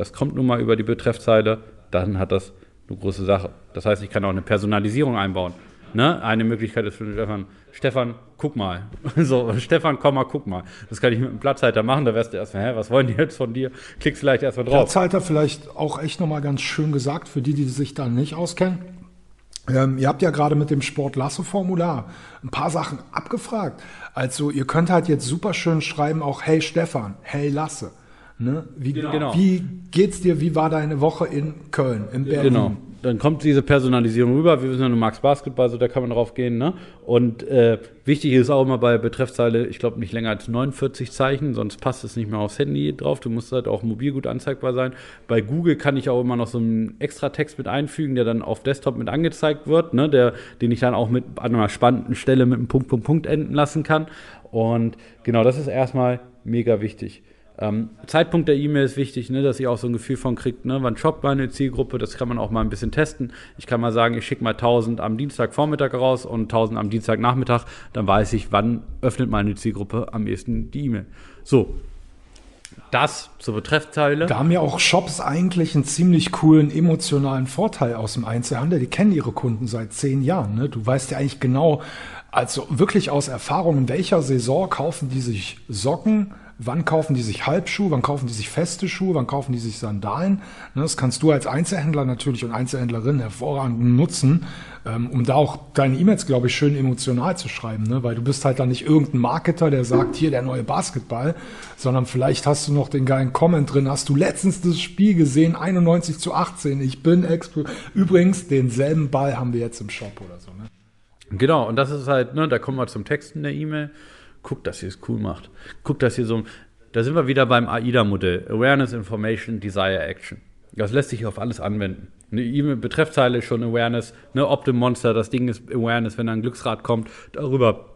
Speaker 4: das kommt nun mal über die Betreffzeile, dann hat das eine große Sache. Das heißt, ich kann auch eine Personalisierung einbauen. Ne? Eine Möglichkeit ist für den Stefan, Stefan, guck mal. So, Stefan, komm mal, guck mal. Das kann ich mit einem Platzhalter machen, da wärst du erstmal, hä, was wollen die jetzt von dir? Klickst vielleicht erstmal drauf.
Speaker 2: Platzhalter vielleicht auch echt nochmal ganz schön gesagt, für die, die sich da nicht auskennen. Ähm, ihr habt ja gerade mit dem Sport-Lasso-Formular ein paar Sachen abgefragt. Also ihr könnt halt jetzt super schön schreiben, auch Hey Stefan, Hey Lasse. Ne? Wie,
Speaker 4: Genau.
Speaker 2: wie geht's dir? Wie war deine Woche in Köln, in Berlin?
Speaker 4: Genau. Dann kommt diese Personalisierung rüber. Wir wissen ja, du magst Basketball, so da kann man drauf gehen. Ne? Und äh, wichtig ist auch immer bei Betreffzeile, ich glaube nicht länger als 49 Zeichen, sonst passt es nicht mehr aufs Handy drauf. Du musst halt auch mobil gut anzeigbar sein. Bei Google kann ich auch immer noch so einen extra Text mit einfügen, der dann auf Desktop mit angezeigt wird, ne? der, den ich dann auch mit an einer spannenden Stelle mit einem Punkt, Punkt, Punkt enden lassen kann. Und genau, das ist erstmal mega wichtig. Ähm, Zeitpunkt der E-Mail ist wichtig, ne, dass ihr auch so ein Gefühl von kriegt, ne, wann shoppt meine Zielgruppe, das kann man auch mal ein bisschen testen. Ich kann mal sagen, ich schicke mal 1000 am Dienstagvormittag raus und 1000 am Dienstagnachmittag, dann weiß ich, wann öffnet meine Zielgruppe am ehesten die E-Mail. So, das zur Betreffzeile.
Speaker 2: Da haben ja auch Shops eigentlich einen ziemlich coolen emotionalen Vorteil aus dem Einzelhandel. Die kennen ihre Kunden seit zehn Jahren. Ne? Du weißt ja eigentlich genau, also wirklich aus Erfahrung, in welcher Saison kaufen die sich Socken, wann kaufen die sich Halbschuhe, wann kaufen die sich feste Schuhe, wann kaufen die sich Sandalen. Ne? Das kannst du als Einzelhändler natürlich und Einzelhändlerin hervorragend nutzen, ähm, um da auch deine E-Mails, glaube ich, schön emotional zu schreiben. Ne? Weil du bist halt dann nicht irgendein Marketer, der sagt, hier der neue Basketball, sondern vielleicht hast du noch den geilen Comment drin. Hast du letztens das Spiel gesehen, 91 zu 18, ich bin expo Übrigens, denselben Ball haben wir jetzt im Shop oder so. Ne?
Speaker 4: Genau, und das ist halt, ne, da kommen wir zum Texten der E-Mail. Guckt, dass ihr es cool macht. Guckt, dass ihr so, da sind wir wieder beim AIDA-Modell. Awareness, Information, Desire, Action. Das lässt sich auf alles anwenden. Eine E-Mail-Betreffzeile ist schon Awareness, ne, Optim Monster, das Ding ist Awareness, wenn da ein Glücksrad kommt, darüber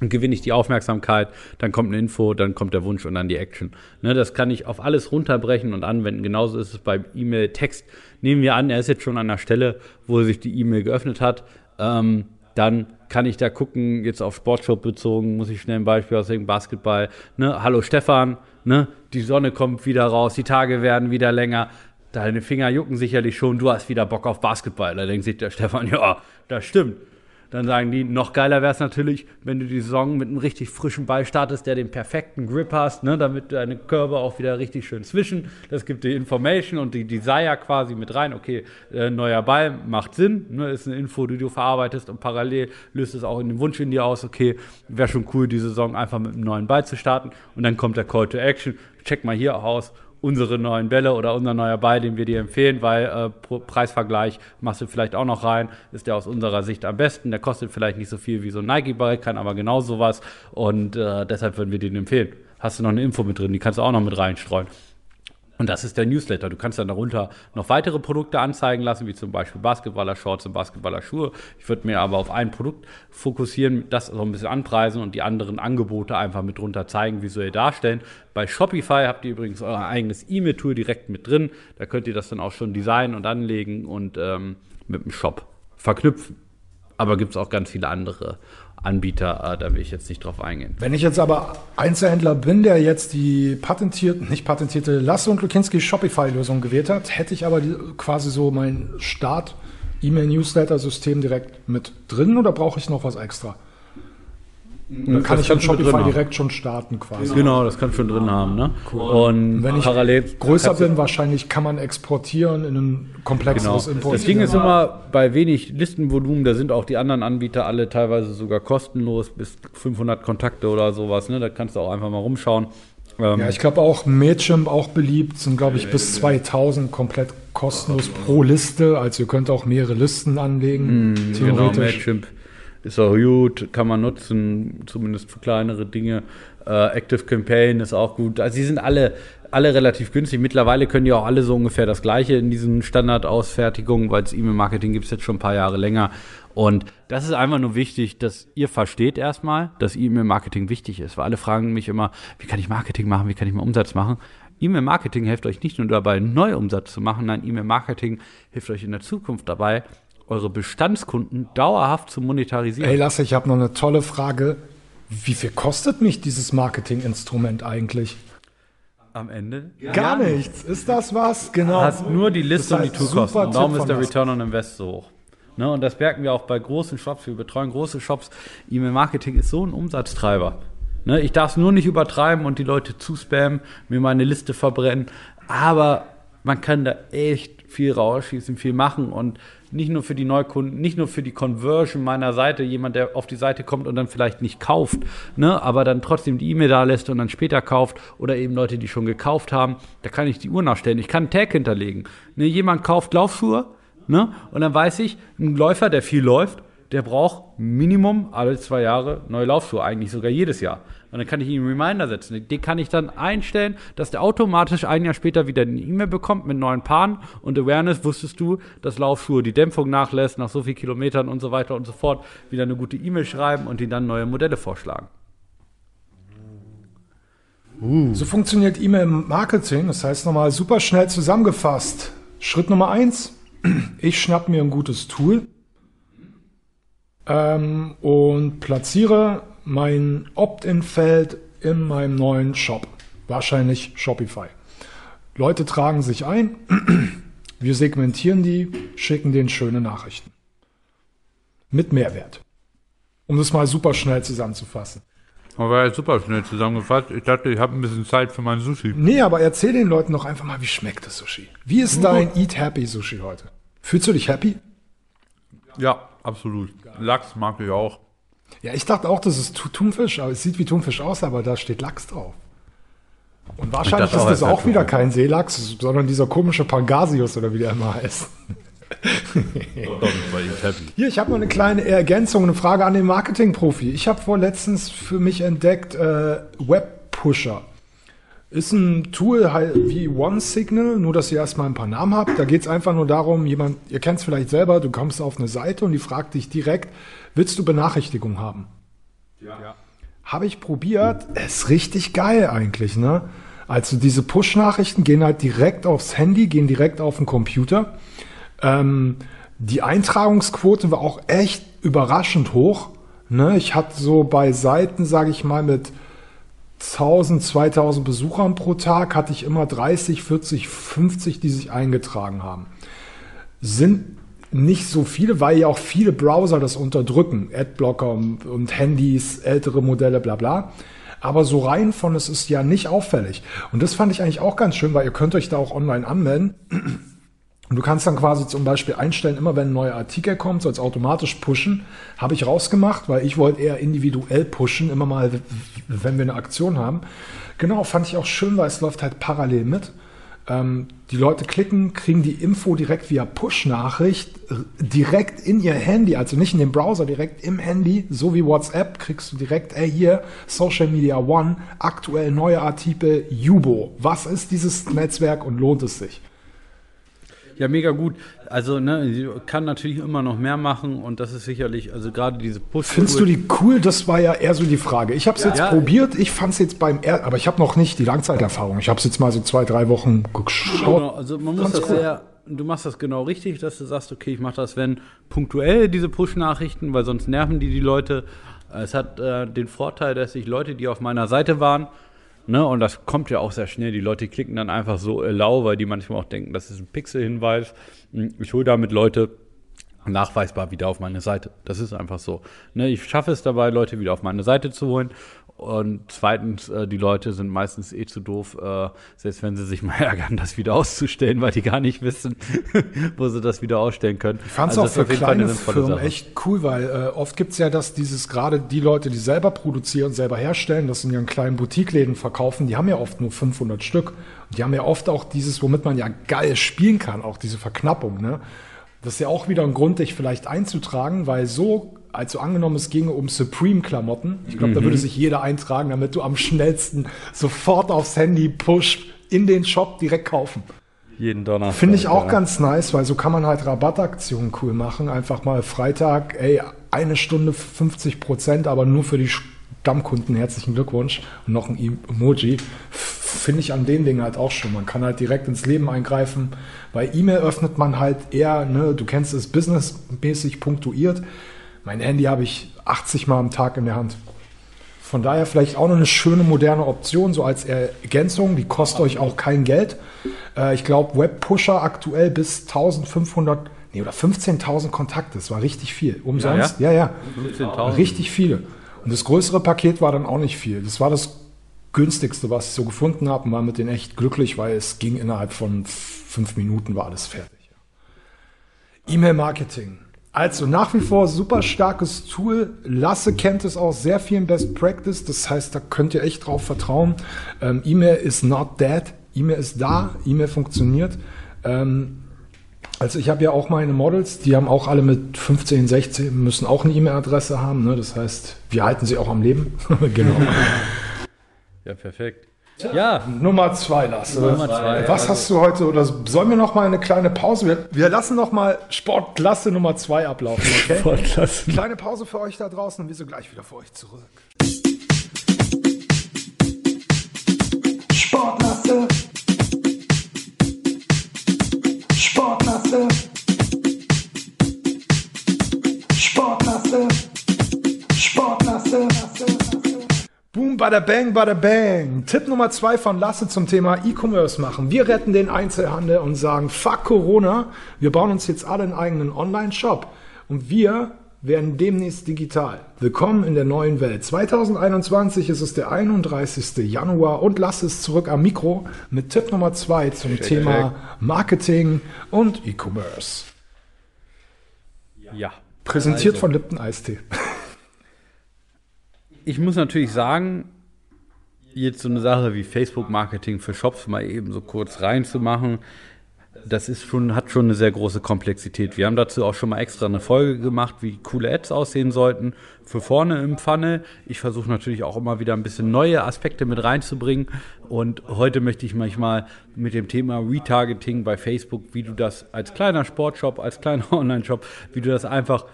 Speaker 4: gewinne ich die Aufmerksamkeit, dann kommt eine Info, dann kommt der Wunsch und dann die Action. Ne, das kann ich auf alles runterbrechen und anwenden. Genauso ist es beim E-Mail-Text. Nehmen wir an, er ist jetzt schon an der Stelle, wo sich die E-Mail geöffnet hat. Ähm, dann kann ich da gucken, jetzt auf Sportshop bezogen, muss ich schnell ein Beispiel aus dem Basketball. Ne? Hallo Stefan, ne? die Sonne kommt wieder raus, die Tage werden wieder länger. Deine Finger jucken sicherlich schon, du hast wieder Bock auf Basketball. Da denkt sich der Stefan, ja, das stimmt. Dann sagen die, noch geiler wäre es natürlich, wenn du die Saison mit einem richtig frischen Ball startest, der den perfekten Grip hast, ne, damit deine Körbe auch wieder richtig schön zwischen. Das gibt die Information und die Desire quasi mit rein. Okay, äh, neuer Ball macht Sinn, ne, ist eine Info, die du verarbeitest und parallel löst es auch in den Wunsch in dir aus, okay, wäre schon cool, die Saison einfach mit einem neuen Ball zu starten. Und dann kommt der Call to Action. Check mal hier aus unsere neuen Bälle oder unser neuer Ball, den wir dir empfehlen, weil äh, Preisvergleich machst du vielleicht auch noch rein, ist der aus unserer Sicht am besten. Der kostet vielleicht nicht so viel wie so ein Nike-Ball, kann aber genau sowas und äh, deshalb würden wir den empfehlen. Hast du noch eine Info mit drin, die kannst du auch noch mit reinstreuen. Und das ist der Newsletter. Du kannst dann darunter noch weitere Produkte anzeigen lassen, wie zum Beispiel Basketballer-Shorts und Basketballer-Schuhe. Ich würde mir aber auf ein Produkt fokussieren, das so ein bisschen anpreisen und die anderen Angebote einfach mit drunter zeigen, visuell darstellen. Bei Shopify habt ihr übrigens euer eigenes E-Mail-Tool direkt mit drin. Da könnt ihr das dann auch schon designen und anlegen und ähm, mit dem Shop verknüpfen. aber gibt es auch ganz viele andere Anbieter, äh, da will ich jetzt nicht drauf eingehen.
Speaker 2: Wenn ich jetzt aber Einzelhändler bin, der jetzt die patentierte, nicht patentierte Lasse und Lukinski Shopify-Lösung gewählt hat, hätte ich aber quasi so mein Start-E-Mail-Newsletter-System direkt mit drin oder brauche ich noch was extra? Und dann kann ich
Speaker 4: mit
Speaker 2: Shopify direkt schon starten quasi.
Speaker 4: Genau, das kann schon drin haben. Ne? Und
Speaker 2: Wenn ich
Speaker 4: parallel
Speaker 2: größer bin, wahrscheinlich kann man exportieren in ein
Speaker 4: Genau.
Speaker 2: komplexeres
Speaker 4: Das Ding ist immer, bei wenig Listenvolumen, da sind auch die anderen Anbieter alle teilweise sogar kostenlos, bis 500 Kontakte oder sowas. Ne? Da kannst du auch einfach mal rumschauen. Ähm,
Speaker 2: Ja, ich glaube auch Mailchimp auch beliebt, sind glaube ich bis 2000 komplett kostenlos pro Liste. Also ihr könnt auch mehrere Listen anlegen,
Speaker 4: Genau,
Speaker 2: theoretisch.
Speaker 4: Mailchimp ist auch gut, kann man nutzen, zumindest für kleinere Dinge. Äh, Active Campaign ist auch gut. Also die sind alle, alle relativ günstig. Mittlerweile können die auch alle so ungefähr das gleiche in diesen Standardausfertigungen, weil das E-Mail-Marketing gibt es jetzt schon ein paar Jahre länger. Und das ist einfach nur wichtig, dass ihr versteht erstmal, dass E-Mail-Marketing wichtig ist. Weil alle fragen mich immer, wie kann ich Marketing machen, wie kann ich mehr Umsatz machen? E-Mail-Marketing hilft euch nicht nur dabei, Neuumsatz zu machen, nein, E-Mail-Marketing hilft euch in der Zukunft dabei, eure Bestandskunden dauerhaft zu monetarisieren.
Speaker 2: Hey Lasse, ich habe noch eine tolle Frage. Wie viel kostet mich dieses Marketinginstrument eigentlich?
Speaker 4: Am Ende
Speaker 2: Gar nichts. Ist das was? Genau.
Speaker 4: hast nur die Liste
Speaker 2: Das
Speaker 4: und die
Speaker 2: heißt,
Speaker 4: Tourkosten.
Speaker 2: super
Speaker 4: Und darum ist der Return on Invest so hoch. Ne, und das merken wir auch bei großen Shops. Wir betreuen große Shops. E-Mail-Marketing ist so ein Umsatztreiber. Ne, ich darf es nur nicht übertreiben und die Leute zuspammen, mir meine Liste verbrennen. Aber man kann da echt viel rausschießen, viel machen und nicht nur für die Neukunden, nicht nur für die Conversion meiner Seite, jemand, der auf die Seite kommt und dann vielleicht nicht kauft, ne, aber dann trotzdem die E-Mail da lässt und dann später kauft oder eben Leute, die schon gekauft haben, da kann ich die Uhr nachstellen. Ich kann einen Tag hinterlegen. Ne, jemand kauft Laufschuhe, ne, und dann weiß ich, ein Läufer, der viel läuft, der braucht Minimum alle zwei Jahre neue Laufschuhe, eigentlich sogar jedes Jahr. Und dann kann ich ihm einen Reminder setzen. Den kann ich dann einstellen, dass der automatisch ein Jahr später wieder eine E-Mail bekommt mit neuen Paaren. Und Awareness wusstest du, dass Laufschuhe die Dämpfung nachlässt, nach so vielen Kilometern und so weiter und so fort, wieder eine gute E-Mail schreiben und ihnen dann neue Modelle vorschlagen.
Speaker 2: So funktioniert E-Mail-Marketing. Das heißt nochmal super schnell zusammengefasst. Schritt Nummer eins. Ich schnapp mir ein gutes Tool ähm, und platziere mein Opt-in-Feld in meinem neuen Shop. Wahrscheinlich Shopify. Leute tragen sich ein. Wir segmentieren die, schicken denen schöne Nachrichten. Mit Mehrwert. Um das mal super schnell zusammenzufassen.
Speaker 5: Aber ja super schnell zusammengefasst. Ich dachte, ich habe ein bisschen Zeit für mein Sushi.
Speaker 2: Nee, aber erzähl den Leuten doch einfach mal, wie schmeckt das Sushi? Wie ist dein Eat Happy Sushi heute? Fühlst du dich happy?
Speaker 5: Ja, absolut. Lachs mag ich auch.
Speaker 2: Ja, ich dachte auch, das ist Thunfisch, aber es sieht wie Thunfisch aus, aber da steht Lachs drauf. Und wahrscheinlich ist
Speaker 5: auch,
Speaker 2: das auch wieder kein Seelachs, sondern dieser komische Pangasius oder wie der immer heißt. Hier, ich habe noch eine kleine Ergänzung, eine Frage an den Marketing-Profi. Ich habe vor letztens für mich entdeckt äh, Webpusher. Ist ein Tool halt wie OneSignal, nur dass ihr erstmal ein paar Namen habt. Da geht es einfach nur darum, jemand, ihr kennt es vielleicht selber, du kommst auf eine Seite und die fragt dich direkt, willst du Benachrichtigung haben? Ja. Habe ich probiert, ist richtig geil eigentlich, ne? Also diese Push-Nachrichten gehen halt direkt aufs Handy, gehen direkt auf den Computer. Ähm, die Eintragungsquote war auch echt überraschend hoch. Ne? Ich hatte so bei Seiten, sage ich mal, mit 1000, 2000 Besuchern pro Tag hatte ich immer 30, 40, 50, die sich eingetragen haben. Sind nicht so viele, weil ja auch viele Browser das unterdrücken. Adblocker und, Handys, ältere Modelle, bla bla. Aber so rein von es ist ja nicht auffällig. Und das fand ich eigentlich auch ganz schön, weil ihr könnt euch da auch online anmelden. Und du kannst dann quasi zum Beispiel einstellen, immer wenn ein neuer Artikel kommt, soll es automatisch pushen. Habe ich rausgemacht, weil ich wollte eher individuell pushen, immer mal, wenn wir eine Aktion haben. Genau, fand ich auch schön, weil es läuft halt parallel mit. Ähm, die Leute klicken, kriegen die Info direkt via Push-Nachricht, direkt in ihr Handy, also nicht in dem Browser, direkt im Handy, so wie WhatsApp, kriegst du direkt, ey, hier, Social Media One, aktuell neue Artikel, Jubo. Was ist dieses Netzwerk und lohnt es sich?
Speaker 4: Ja, mega gut. Also, ne, sie kann natürlich immer noch mehr machen und das ist sicherlich, also gerade diese push
Speaker 2: Findest du die cool? Das war ja eher so die Frage. Ich habe es jetzt
Speaker 4: Ja.
Speaker 2: probiert. Ich fand es jetzt beim er aber ich habe noch nicht die Langzeiterfahrung. Ich habe es jetzt mal so zwei, drei Wochen
Speaker 4: Genau,
Speaker 2: geschaut.
Speaker 4: also man muss
Speaker 2: Ganz
Speaker 4: das
Speaker 2: cool.
Speaker 4: sehr du machst das genau richtig, dass du sagst, okay, ich mache das, wenn punktuell diese Push-Nachrichten, weil sonst nerven die die Leute. Es hat äh, den Vorteil, dass ich Leute, die auf meiner Seite waren, ne, und das kommt ja auch sehr schnell, die Leute klicken dann einfach so allow, weil die manchmal auch denken, das ist ein Pixel-Hinweis. Ich hole damit Leute nachweisbar wieder auf meine Seite. Das ist einfach so. Ne, ich schaffe es dabei, Leute wieder auf meine Seite zu holen. Und zweitens, äh, die Leute sind meistens eh zu doof, äh, selbst wenn sie sich mal ärgern, das wieder auszustellen, weil die gar nicht wissen, wo sie das wieder ausstellen können.
Speaker 2: Ich fand es
Speaker 4: Also
Speaker 2: auch für kleine Firmen
Speaker 4: Sache.
Speaker 2: echt cool, weil äh, oft gibt's ja das, dieses gerade die Leute, die selber produzieren, selber herstellen, das in ihren kleinen Boutiqueläden verkaufen, die haben ja oft nur 500 Stück. Und die haben ja oft auch dieses, womit man ja geil spielen kann, auch diese Verknappung. Ne? Das ist ja auch wieder ein Grund, dich vielleicht einzutragen, weil so, also angenommen, es ginge um Supreme-Klamotten, ich glaube, da
Speaker 4: Mhm.
Speaker 2: würde sich jeder eintragen, damit du am schnellsten sofort aufs Handy push in den Shop direkt kaufen.
Speaker 4: Jeden Donnerstag.
Speaker 2: Finde ich auch
Speaker 4: ja.
Speaker 2: ganz nice, weil so kann man halt Rabattaktionen cool machen. Einfach mal Freitag, ey, eine Stunde 50 Prozent, aber nur für die Stammkunden. Herzlichen Glückwunsch. Und noch ein Emoji. F- Finde ich an den Dingen halt auch schon. Man kann halt direkt ins Leben eingreifen. Bei E-Mail öffnet man halt eher, ne, du kennst es businessmäßig punktuiert. Mein Handy habe ich 80 Mal am Tag in der Hand. Von daher vielleicht auch noch eine schöne moderne Option, so als Ergänzung. Die kostet euch auch kein Geld. Äh, ich glaube, Webpusher aktuell bis 1500, nee, oder 15.000 Kontakte. Das war richtig viel. Umsonst? Ja, ja.
Speaker 4: 15.000.
Speaker 2: Richtig viele. Und das größere Paket war dann auch nicht viel. Das war das günstigste, was ich so gefunden habe und war mit denen echt glücklich, weil es ging innerhalb von fünf Minuten war alles fertig. E-Mail-Marketing. Also nach wie vor super starkes Tool. Lasse kennt es aus sehr vielen Best Practice. Das heißt, da könnt ihr echt drauf vertrauen. Ähm, E-Mail is not dead. E-Mail ist da. E-Mail funktioniert. Ähm, also ich habe ja auch meine Models, die haben auch alle mit 15, 16, müssen auch eine E-Mail-Adresse haben. Ne? Das heißt, wir halten sie auch am Leben. genau.
Speaker 4: Ja, perfekt. Ja,
Speaker 2: Nummer zwei, Lasse.
Speaker 4: Nummer zwei.
Speaker 2: Was hast du heute? Oder sollen wir noch mal eine kleine Pause? Wir, wir lassen noch mal Sportklasse Nummer zwei ablaufen, okay?
Speaker 4: Sportklasse.
Speaker 2: Kleine Pause für euch da draußen und wir sind gleich wieder für euch zurück.
Speaker 6: Sportlasse. Sportlasse.
Speaker 2: Bada bang, bada bang. Tipp Nummer zwei von Lasse zum Thema E-Commerce machen. Wir retten den Einzelhandel und sagen, fuck Corona, wir bauen uns jetzt alle einen eigenen Online-Shop. Und wir werden demnächst digital. Willkommen in der neuen Welt. 2021 ist es der 31. Januar und Lasse es zurück am Mikro mit Tipp Nummer zwei zum Thema Marketing und E-Commerce.
Speaker 4: Ja.
Speaker 2: Präsentiert
Speaker 4: Also.
Speaker 2: von Lipton Eistee.
Speaker 4: Ich muss natürlich sagen, jetzt so eine Sache wie Facebook-Marketing für Shops mal eben so kurz reinzumachen, das ist schon, hat schon eine sehr große Komplexität. Wir haben dazu auch schon mal extra eine Folge gemacht, wie coole Ads aussehen sollten. Für vorne im Funnel. Ich versuche natürlich auch immer wieder ein bisschen neue Aspekte mit reinzubringen. Und heute möchte ich manchmal mit dem Thema Retargeting bei Facebook, wie du das als kleiner Sportshop, als kleiner Online-Shop, wie du das einfach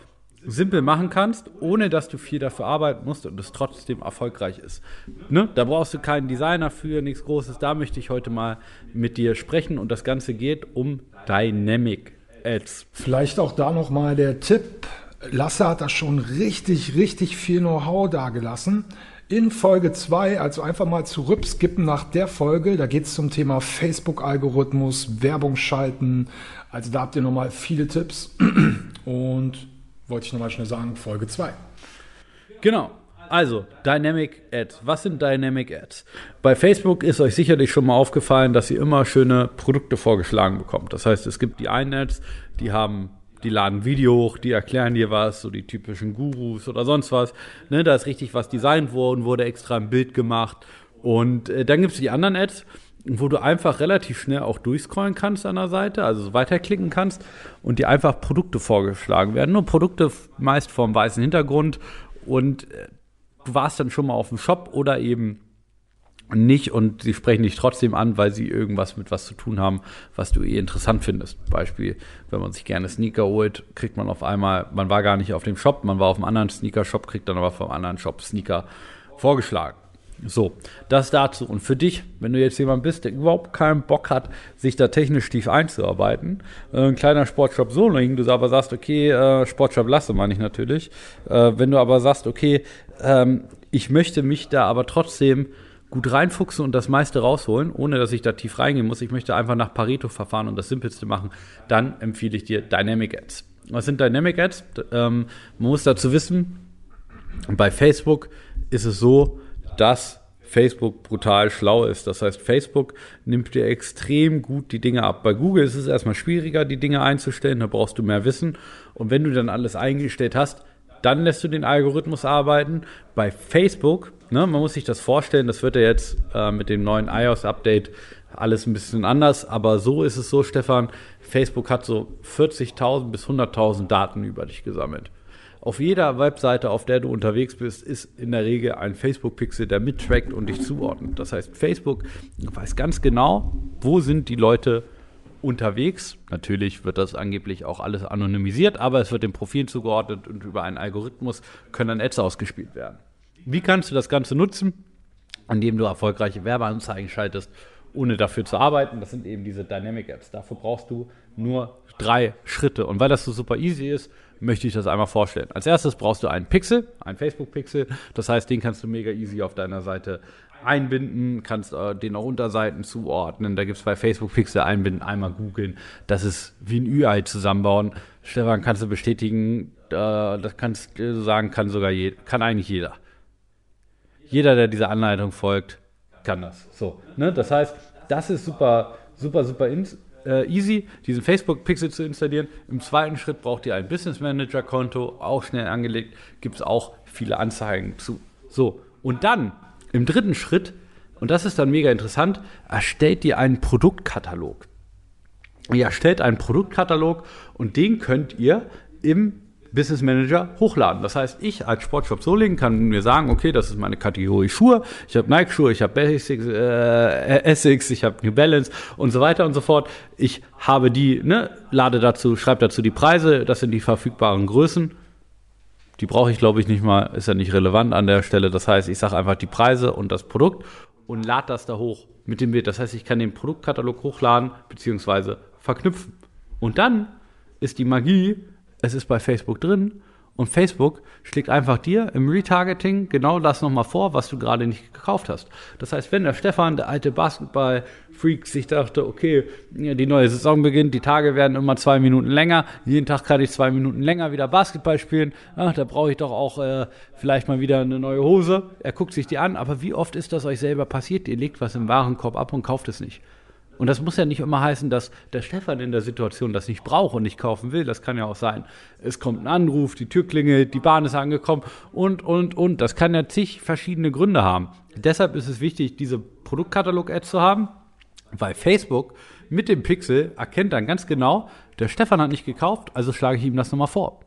Speaker 4: simpel machen kannst, ohne dass du viel dafür arbeiten musst und es trotzdem erfolgreich ist. Ne? Da brauchst du keinen Designer für, nichts Großes. Da möchte ich heute mal mit dir sprechen und das Ganze geht um Dynamic Ads.
Speaker 2: Vielleicht auch da nochmal der Tipp. Lasse hat da schon richtig, richtig viel Know-how dagelassen. In Folge 2, also einfach mal zurückskippen nach der Folge, da geht es zum Thema Facebook-Algorithmus, Werbung schalten. Also da habt ihr nochmal viele Tipps. Und wollte ich nochmal schnell sagen, Folge 2.
Speaker 4: Genau. Also, Dynamic Ads. Was sind Dynamic Ads? Bei Facebook ist euch sicherlich schon mal aufgefallen, dass ihr immer schöne Produkte vorgeschlagen bekommt. Das heißt, es gibt die einen Ads, die haben, die laden Video hoch, die erklären dir was, so die typischen Gurus oder sonst was. Ne, da ist richtig was designt worden, wurde extra ein Bild gemacht. Und äh, dann gibt es die anderen Ads, wo du einfach relativ schnell auch durchscrollen kannst an der Seite, also so weiterklicken kannst und dir einfach Produkte vorgeschlagen werden. Nur Produkte meist vom weißen Hintergrund und äh, du warst dann schon mal auf dem Shop oder eben nicht und sie sprechen dich trotzdem an, weil sie irgendwas mit was zu tun haben, was du eh interessant findest. Beispiel, wenn man sich gerne Sneaker holt, kriegt man auf einmal, man war gar nicht auf dem Shop, man war auf einem anderen Sneaker-Shop, kriegt dann aber vom anderen Shop Sneaker vorgeschlagen. So, das dazu. Und für dich, wenn du jetzt jemand bist, der überhaupt keinen Bock hat, sich da technisch tief einzuarbeiten, äh, ein kleiner Sportshop Solingen, du aber sagst, okay, äh, Sportshop lasse meine ich natürlich. Äh, wenn du aber sagst, okay, ähm, ich möchte mich da aber trotzdem gut reinfuchsen und das meiste rausholen, ohne dass ich da tief reingehen muss. Ich möchte einfach nach Pareto verfahren und das Simpelste machen. Dann empfehle ich dir Dynamic Ads. Was sind Dynamic Ads? Ähm, man muss dazu wissen, bei Facebook ist es so, dass Facebook brutal schlau ist. Das heißt, Facebook nimmt dir extrem gut die Dinge ab. Bei Google ist es erstmal schwieriger, die Dinge einzustellen. Da brauchst du mehr Wissen. Und wenn du dann alles eingestellt hast, dann lässt du den Algorithmus arbeiten. Bei Facebook, ne, man muss sich das vorstellen, das wird ja jetzt äh, mit dem neuen iOS-Update alles ein bisschen anders. Aber so ist es so, Stefan, Facebook hat so 40.000 bis 100.000 Daten über dich gesammelt. Auf jeder Webseite, auf der du unterwegs bist, ist in der Regel ein Facebook-Pixel, der mittrackt und dich zuordnet. Das heißt, Facebook weiß ganz genau, wo sind die Leute unterwegs. Natürlich wird das angeblich auch alles anonymisiert, aber es wird den Profilen zugeordnet und über einen Algorithmus können dann Ads ausgespielt werden. Wie kannst du das Ganze nutzen? Indem du erfolgreiche Werbeanzeigen schaltest, ohne dafür zu arbeiten. Das sind eben diese Dynamic Apps. Dafür brauchst du nur drei Schritte. Und weil das so super easy ist, möchte ich das einmal vorstellen. Als erstes brauchst du einen Pixel, einen Facebook-Pixel. Das heißt, den kannst du mega easy auf deiner Seite einbinden, kannst äh, den auch Unterseiten zuordnen. Da gibt es bei Facebook Pixel einbinden, einmal googeln. Das ist wie ein Ü-Ei zusammenbauen. Stefan, kannst du bestätigen, äh, das kannst du sagen, kann sogar je, kann eigentlich jeder. Jeder, der dieser Anleitung folgt, kann das. So, ne? Das heißt, das ist super, super, super äh, easy, diesen Facebook-Pixel zu installieren. Im zweiten Schritt braucht ihr ein Business Manager-Konto, auch schnell angelegt, gibt es auch viele Anzeigen zu. So, und dann im dritten Schritt, und das ist dann mega interessant, erstellt ihr einen Produktkatalog. Ihr erstellt einen Produktkatalog und den könnt ihr im Business Manager hochladen. Das heißt, ich als Sportshop Solingen kann mir sagen, okay, das ist meine Kategorie Schuhe. Ich habe Nike Schuhe, ich habe Basics, äh, Essex, ich habe New Balance und so weiter und so fort. Ich habe die, ne, lade dazu, schreibe dazu die Preise, das sind die verfügbaren Größen. Die brauche ich, glaube ich, nicht mal, ist ja nicht relevant an der Stelle. Das heißt, ich sage einfach die Preise und das Produkt und lade das da hoch mit dem Bild. Das heißt, ich kann den Produktkatalog hochladen bzw. verknüpfen. Und dann ist die Magie, es ist bei Facebook drin und Facebook schlägt einfach dir im Retargeting genau das nochmal vor, was du gerade nicht gekauft hast. Das heißt, wenn der Stefan, der alte Basketball-Freak, sich dachte, okay, die neue Saison beginnt, die Tage werden immer zwei Minuten länger, jeden Tag kann ich zwei Minuten länger wieder Basketball spielen, ach, da brauche ich doch auch äh, vielleicht mal wieder eine neue Hose. Er guckt sich die an, aber wie oft ist das euch selber passiert? Ihr legt was im Warenkorb ab und kauft es nicht. Und das muss ja nicht immer heißen, dass der Stefan in der Situation das nicht braucht und nicht kaufen will. Das kann ja auch sein. Es kommt ein Anruf, die Tür klingelt, die Bahn ist angekommen und, und, und. Das kann ja zig verschiedene Gründe haben. Deshalb ist es wichtig, diese Produktkatalog-Ads zu haben, weil Facebook mit dem Pixel erkennt dann ganz genau, der Stefan hat nicht gekauft, also schlage ich ihm das nochmal vor.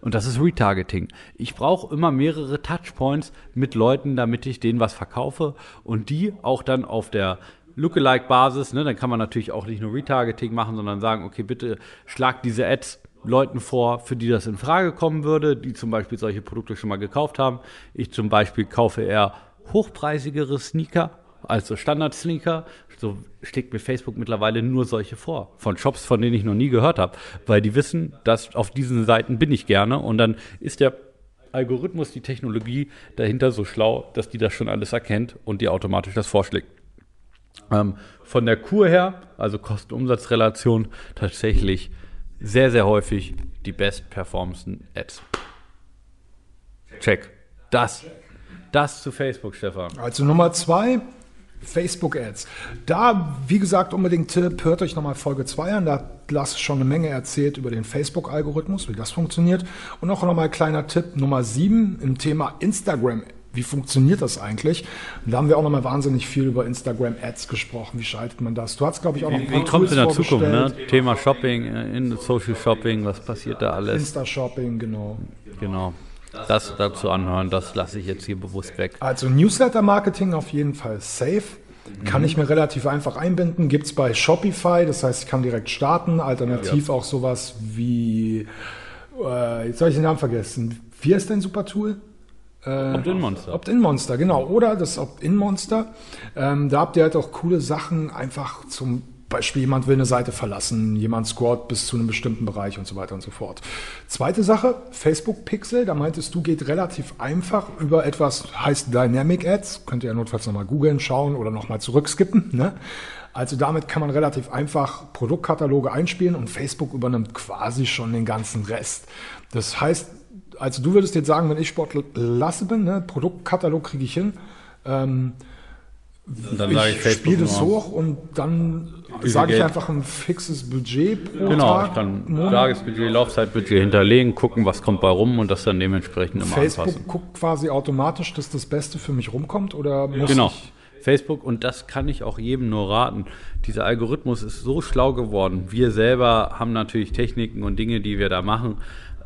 Speaker 4: Und das ist Retargeting. Ich brauche immer mehrere Touchpoints mit Leuten, damit ich denen was verkaufe und die auch dann auf der Lookalike-Basis, ne, dann kann man natürlich auch nicht nur Retargeting machen, sondern sagen, okay, bitte schlag diese Ads Leuten vor, für die das in Frage kommen würde, die zum Beispiel solche Produkte schon mal gekauft haben. Ich zum Beispiel kaufe eher hochpreisigere Sneaker, also Standard-Sneaker. So schlägt mir Facebook mittlerweile nur solche vor. Von Shops, von denen ich noch nie gehört habe. Weil die wissen, dass auf diesen Seiten bin ich gerne. Und dann ist der Algorithmus, die Technologie dahinter so schlau, dass die das schon alles erkennt und dir automatisch das vorschlägt. Ähm, von der Kur her, also Kosten-Umsatz-Relation, tatsächlich sehr, sehr häufig die best performsten Ads. Check. Das. Das zu Facebook, Stefan.
Speaker 2: Also Nummer zwei, Facebook-Ads. Da, wie gesagt, unbedingt Tipp, hört euch nochmal Folge 2 an. Da Lasse schon eine Menge erzählt über den Facebook-Algorithmus, wie das funktioniert. Und auch nochmal kleiner Tipp Nummer 7 im Thema Instagram. Wie funktioniert das eigentlich? Und da haben wir auch nochmal wahnsinnig viel über Instagram-Ads gesprochen. Wie schaltet man das? Du hast, glaube ich, auch noch ein
Speaker 4: Wie
Speaker 2: paar
Speaker 4: kommt es in der Zukunft? Ne? Thema Shopping, äh, in Social Shopping, was passiert da alles?
Speaker 2: Insta-Shopping, genau.
Speaker 4: Genau. Das dazu anhören, das lasse ich jetzt hier bewusst weg.
Speaker 2: Also Newsletter-Marketing auf jeden Fall safe. Kann ich mir relativ einfach einbinden. Gibt es bei Shopify, das heißt, ich kann direkt starten. Alternativ auch sowas wie, äh, jetzt habe ich den Namen vergessen. Wie ist dein super Tool?
Speaker 4: Opt-in-Monster.
Speaker 2: Opt-in-Monster, genau. Oder das Opt-in-Monster. Ähm, da habt ihr halt auch coole Sachen, einfach zum Beispiel jemand will eine Seite verlassen, jemand scoret bis zu einem bestimmten Bereich und so weiter und so fort. Zweite Sache, Facebook Pixel, da meintest du, geht relativ einfach über etwas, heißt Dynamic Ads. Könnt ihr ja notfalls nochmal googeln, schauen oder nochmal zurückskippen. Ne? Also damit kann man relativ einfach Produktkataloge einspielen und Facebook übernimmt quasi schon den ganzen Rest. Das heißt, also du würdest jetzt sagen, wenn ich Sportlasse bin, ne, Produktkatalog kriege ich hin. Ähm,
Speaker 4: dann sage ich Facebook
Speaker 2: spiele das
Speaker 4: nur,
Speaker 2: hoch und dann sage ich einfach ein fixes Budget pro
Speaker 4: Genau,
Speaker 2: Tag.
Speaker 4: ich kann
Speaker 2: Monat.
Speaker 4: Tagesbudget, Laufzeitbudget hinterlegen, gucken, was kommt bei rum und das dann dementsprechend immer
Speaker 2: Facebook
Speaker 4: anpassen.
Speaker 2: guckt quasi automatisch, dass das Beste für mich rumkommt oder muss
Speaker 4: Genau.
Speaker 2: ich?
Speaker 4: Facebook, und das kann ich auch jedem nur raten. Dieser Algorithmus ist so schlau geworden. Wir selber haben natürlich Techniken und Dinge, die wir da machen.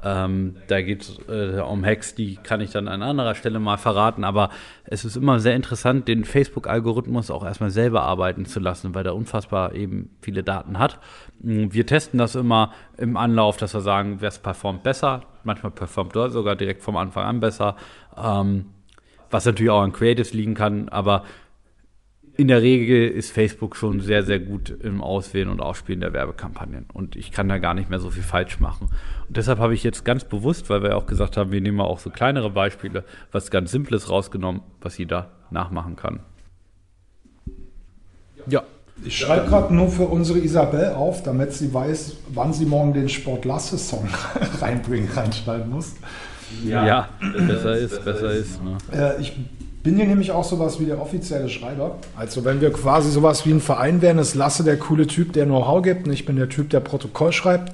Speaker 4: Ähm, da geht es äh, um Hacks, die kann ich dann an anderer Stelle mal verraten. Aber es ist immer sehr interessant, den Facebook-Algorithmus auch erstmal selber arbeiten zu lassen, weil der unfassbar eben viele Daten hat. Mm, Wir testen das immer im Anlauf, dass wir sagen, wer performt besser. Manchmal performt er sogar direkt vom Anfang an besser. Ähm, was natürlich auch an Creatives liegen kann, aber in der Regel ist Facebook schon sehr, sehr gut im Auswählen und Ausspielen der Werbekampagnen. Und ich kann da gar nicht mehr so viel falsch machen. Und deshalb habe ich jetzt ganz bewusst, weil wir ja auch gesagt haben, wir nehmen mal auch so kleinere Beispiele, was ganz Simples rausgenommen, was jeder nachmachen kann. Ja.
Speaker 2: Ich schreibe gerade nur für unsere Isabel auf, damit sie weiß, wann sie morgen den Sportlasse-Song reinbringen, reinschreiben muss.
Speaker 4: Ja, besser ist, besser ist. Ne?
Speaker 2: Äh, ich bin hier nämlich auch sowas wie der offizielle Schreiber. Also wenn wir quasi sowas wie ein Verein wären, ist Lasse der coole Typ, der Know-how gibt und ich bin der Typ, der Protokoll schreibt.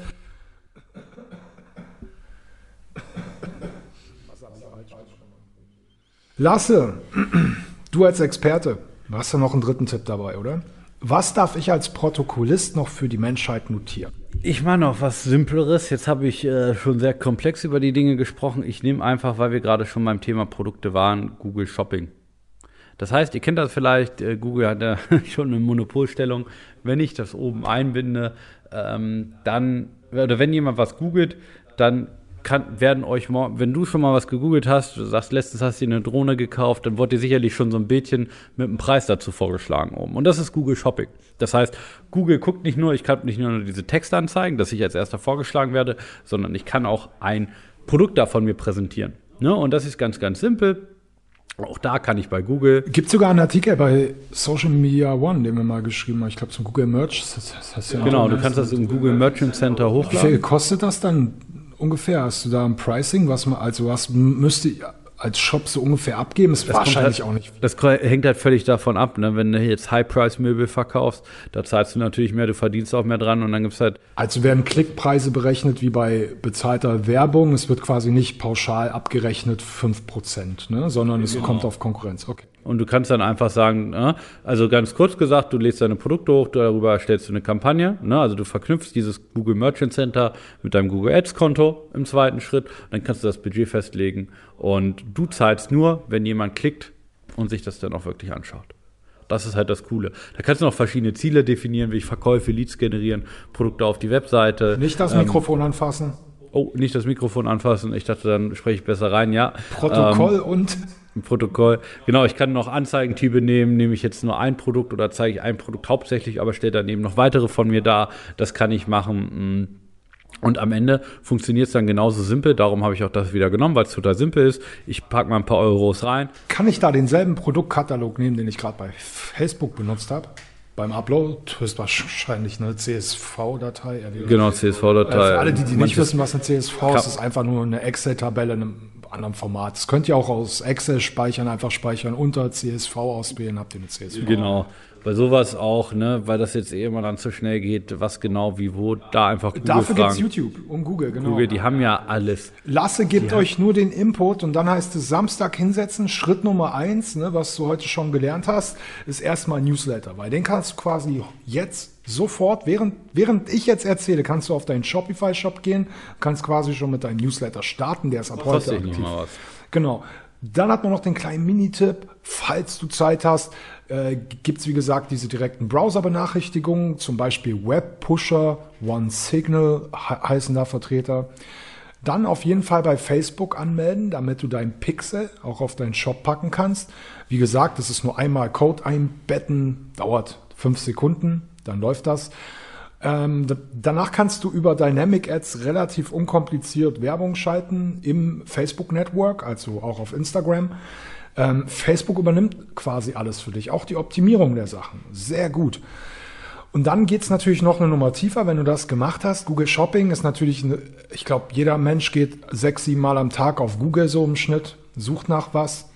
Speaker 2: Lasse, du als Experte, du hast ja noch einen dritten Tipp dabei, oder? Was darf ich als Protokollist noch für die Menschheit notieren?
Speaker 4: Ich mache noch was Simpleres. Jetzt habe ich äh, schon sehr komplex über die Dinge gesprochen. Ich nehme einfach, weil wir gerade schon beim Thema Produkte waren, Google Shopping. Das heißt, ihr kennt das vielleicht, äh, Google hat ja schon eine Monopolstellung. Wenn ich das oben einbinde, ähm, dann, oder wenn jemand was googelt, dann kann, werden euch, wenn du schon mal was gegoogelt hast, du sagst, letztens hast du eine Drohne gekauft, dann wird dir sicherlich schon so ein Bildchen mit einem Preis dazu vorgeschlagen oben. Und das ist Google Shopping. Das heißt, Google guckt nicht nur, ich kann nicht nur diese Texte anzeigen, dass ich als erster vorgeschlagen werde, sondern ich kann auch ein Produkt davon mir präsentieren. Ne? Und das ist ganz, ganz simpel. Auch da kann ich bei Google
Speaker 2: Gibt sogar einen Artikel bei Social Media One, den wir mal geschrieben haben. Ich glaube zum Google Merch. Das, das hast du ja
Speaker 4: Genau, du kannst das im Google Merchant Center
Speaker 2: Wie viel
Speaker 4: hochladen.
Speaker 2: kostet das dann ungefähr? Hast du da ein Pricing, was man, also was müsste ich als Shop so ungefähr abgeben? Ist
Speaker 4: Das
Speaker 2: wahrscheinlich
Speaker 4: halt,
Speaker 2: auch nicht.
Speaker 4: Das hängt halt völlig davon ab. Ne? Wenn du jetzt High-Price-Möbel verkaufst, da zahlst du natürlich mehr, du verdienst auch mehr dran und dann gibt's halt
Speaker 2: Also werden Klickpreise berechnet wie bei bezahlter Werbung. Es wird quasi nicht pauschal abgerechnet 5%, ne? sondern es kommt auf Konkurrenz. Okay.
Speaker 4: Und du kannst dann einfach sagen, ne, also ganz kurz gesagt, du lädst deine Produkte hoch, darüber erstellst du eine Kampagne. Ne, also du verknüpfst dieses Google Merchant Center mit deinem Google Ads Konto im zweiten Schritt. Dann kannst du das Budget festlegen und du zahlst nur, wenn jemand klickt und sich das dann auch wirklich anschaut. Das ist halt das Coole. Da kannst du noch verschiedene Ziele definieren, wie ich Verkäufe, Leads generieren, Produkte auf die Webseite.
Speaker 2: Nicht das
Speaker 4: Ähm,
Speaker 2: Mikrofon anfassen.
Speaker 4: Oh, nicht das Mikrofon anfassen. Ich dachte, dann spreche ich besser rein. Ja.
Speaker 2: Protokoll und
Speaker 4: Im Protokoll. Genau, ich kann noch Anzeigentype nehmen, nehme ich jetzt nur ein Produkt oder zeige ich ein Produkt hauptsächlich, aber stelle daneben noch weitere von mir dar. Das kann ich machen. mm. Und am Ende funktioniert es dann genauso simpel. Darum habe ich auch das wieder genommen, weil es total simpel ist. Ich packe mal ein paar Euros rein.
Speaker 2: kann ich da denselben Produktkatalog nehmen, den ich gerade bei Facebook benutzt habe? Beim Upload ist wahrscheinlich eine CSV-Datei.
Speaker 4: Genau,
Speaker 2: Äh,
Speaker 4: CSV-Datei.
Speaker 2: Für alle, die, die nicht wissen, was eine CSV ist, ist einfach nur eine Excel-Tabelle einem anderen Format. Das könnt ihr auch aus Excel speichern, einfach speichern, unter CSV auswählen, habt ihr eine CSV.
Speaker 4: Genau. Bei sowas auch, ne, weil das jetzt eh immer dann zu schnell geht, was genau, wie, wo, da einfach Google
Speaker 2: Dafür gibt es. YouTube und Google, genau.
Speaker 4: Google, die haben ja alles.
Speaker 2: Lasse gibt euch nur den Input und dann heißt es Samstag hinsetzen. Schritt Nummer eins, ne, was du heute schon gelernt hast, ist erstmal Newsletter, weil den kannst du quasi jetzt sofort, während, während ich jetzt erzähle, kannst du auf deinen Shopify-Shop gehen, kannst quasi schon mit deinem Newsletter starten, der ist ab heute
Speaker 4: Kostet nicht
Speaker 2: aktiv. Genau. Dann hat man noch den kleinen Minitipp, falls du Zeit hast, äh, gibt es wie gesagt diese direkten Browser-Benachrichtigungen, zum Beispiel Webpusher, OneSignal he heißen da Vertreter. Dann auf jeden Fall bei Facebook anmelden, damit du deinen Pixel auch auf deinen Shop packen kannst. Wie gesagt, das ist nur einmal Code einbetten, dauert fünf Sekunden, dann läuft das. Ähm, danach kannst du über Dynamic Ads relativ unkompliziert Werbung schalten im Facebook Network, also auch auf Instagram. Ähm, Facebook übernimmt quasi alles für dich, auch die Optimierung der Sachen. Sehr gut. Und dann geht's natürlich noch eine Nummer tiefer, wenn du das gemacht hast. Google Shopping ist natürlich, eine, ich glaube, jeder Mensch geht sechs, sieben Mal am Tag auf Google so im Schnitt, sucht nach was.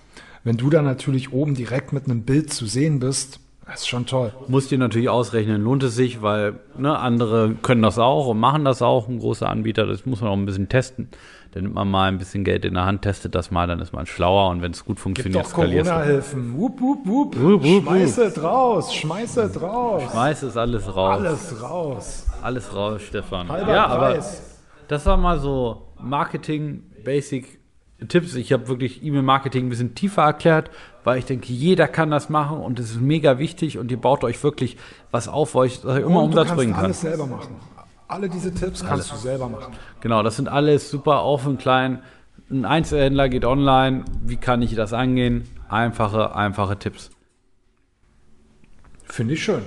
Speaker 2: Wenn du dann natürlich oben direkt mit einem Bild zu sehen bist, das ist schon toll.
Speaker 4: Musst dir natürlich ausrechnen, lohnt es sich, weil ne, andere können das auch und machen das auch, ein großer Anbieter, das muss man auch ein bisschen testen. Dann nimmt man mal ein bisschen Geld in der Hand, testet das mal, dann ist man schlauer und wenn es gut
Speaker 2: Gibt
Speaker 4: funktioniert,
Speaker 2: doch
Speaker 4: skalierst du.
Speaker 2: Corona-Hilfen. Wupp, wupp, wupp.
Speaker 4: Wupp, wupp,
Speaker 2: Schmeiß es raus, schmeiß es raus.
Speaker 4: Schmeiß es alles raus.
Speaker 2: Alles raus.
Speaker 4: Alles raus, Stefan.
Speaker 2: Halber
Speaker 4: ja, aber
Speaker 2: Preis.
Speaker 4: das war mal so Marketing Basic Tipps. Ich habe wirklich E-Mail-Marketing ein bisschen tiefer erklärt, weil ich denke, jeder kann das machen und es ist mega wichtig und ihr baut euch wirklich was auf, wo euch das euch immer
Speaker 2: Und
Speaker 4: Umsatz
Speaker 2: du kannst
Speaker 4: bringen kann.
Speaker 2: alles selber machen. Alle diese Tipps kannst du selber machen.
Speaker 4: Genau, das sind alles super auf und klein. Ein Einzelhändler geht online. Wie kann ich das angehen? Einfache, einfache Tipps.
Speaker 2: Finde ich schön.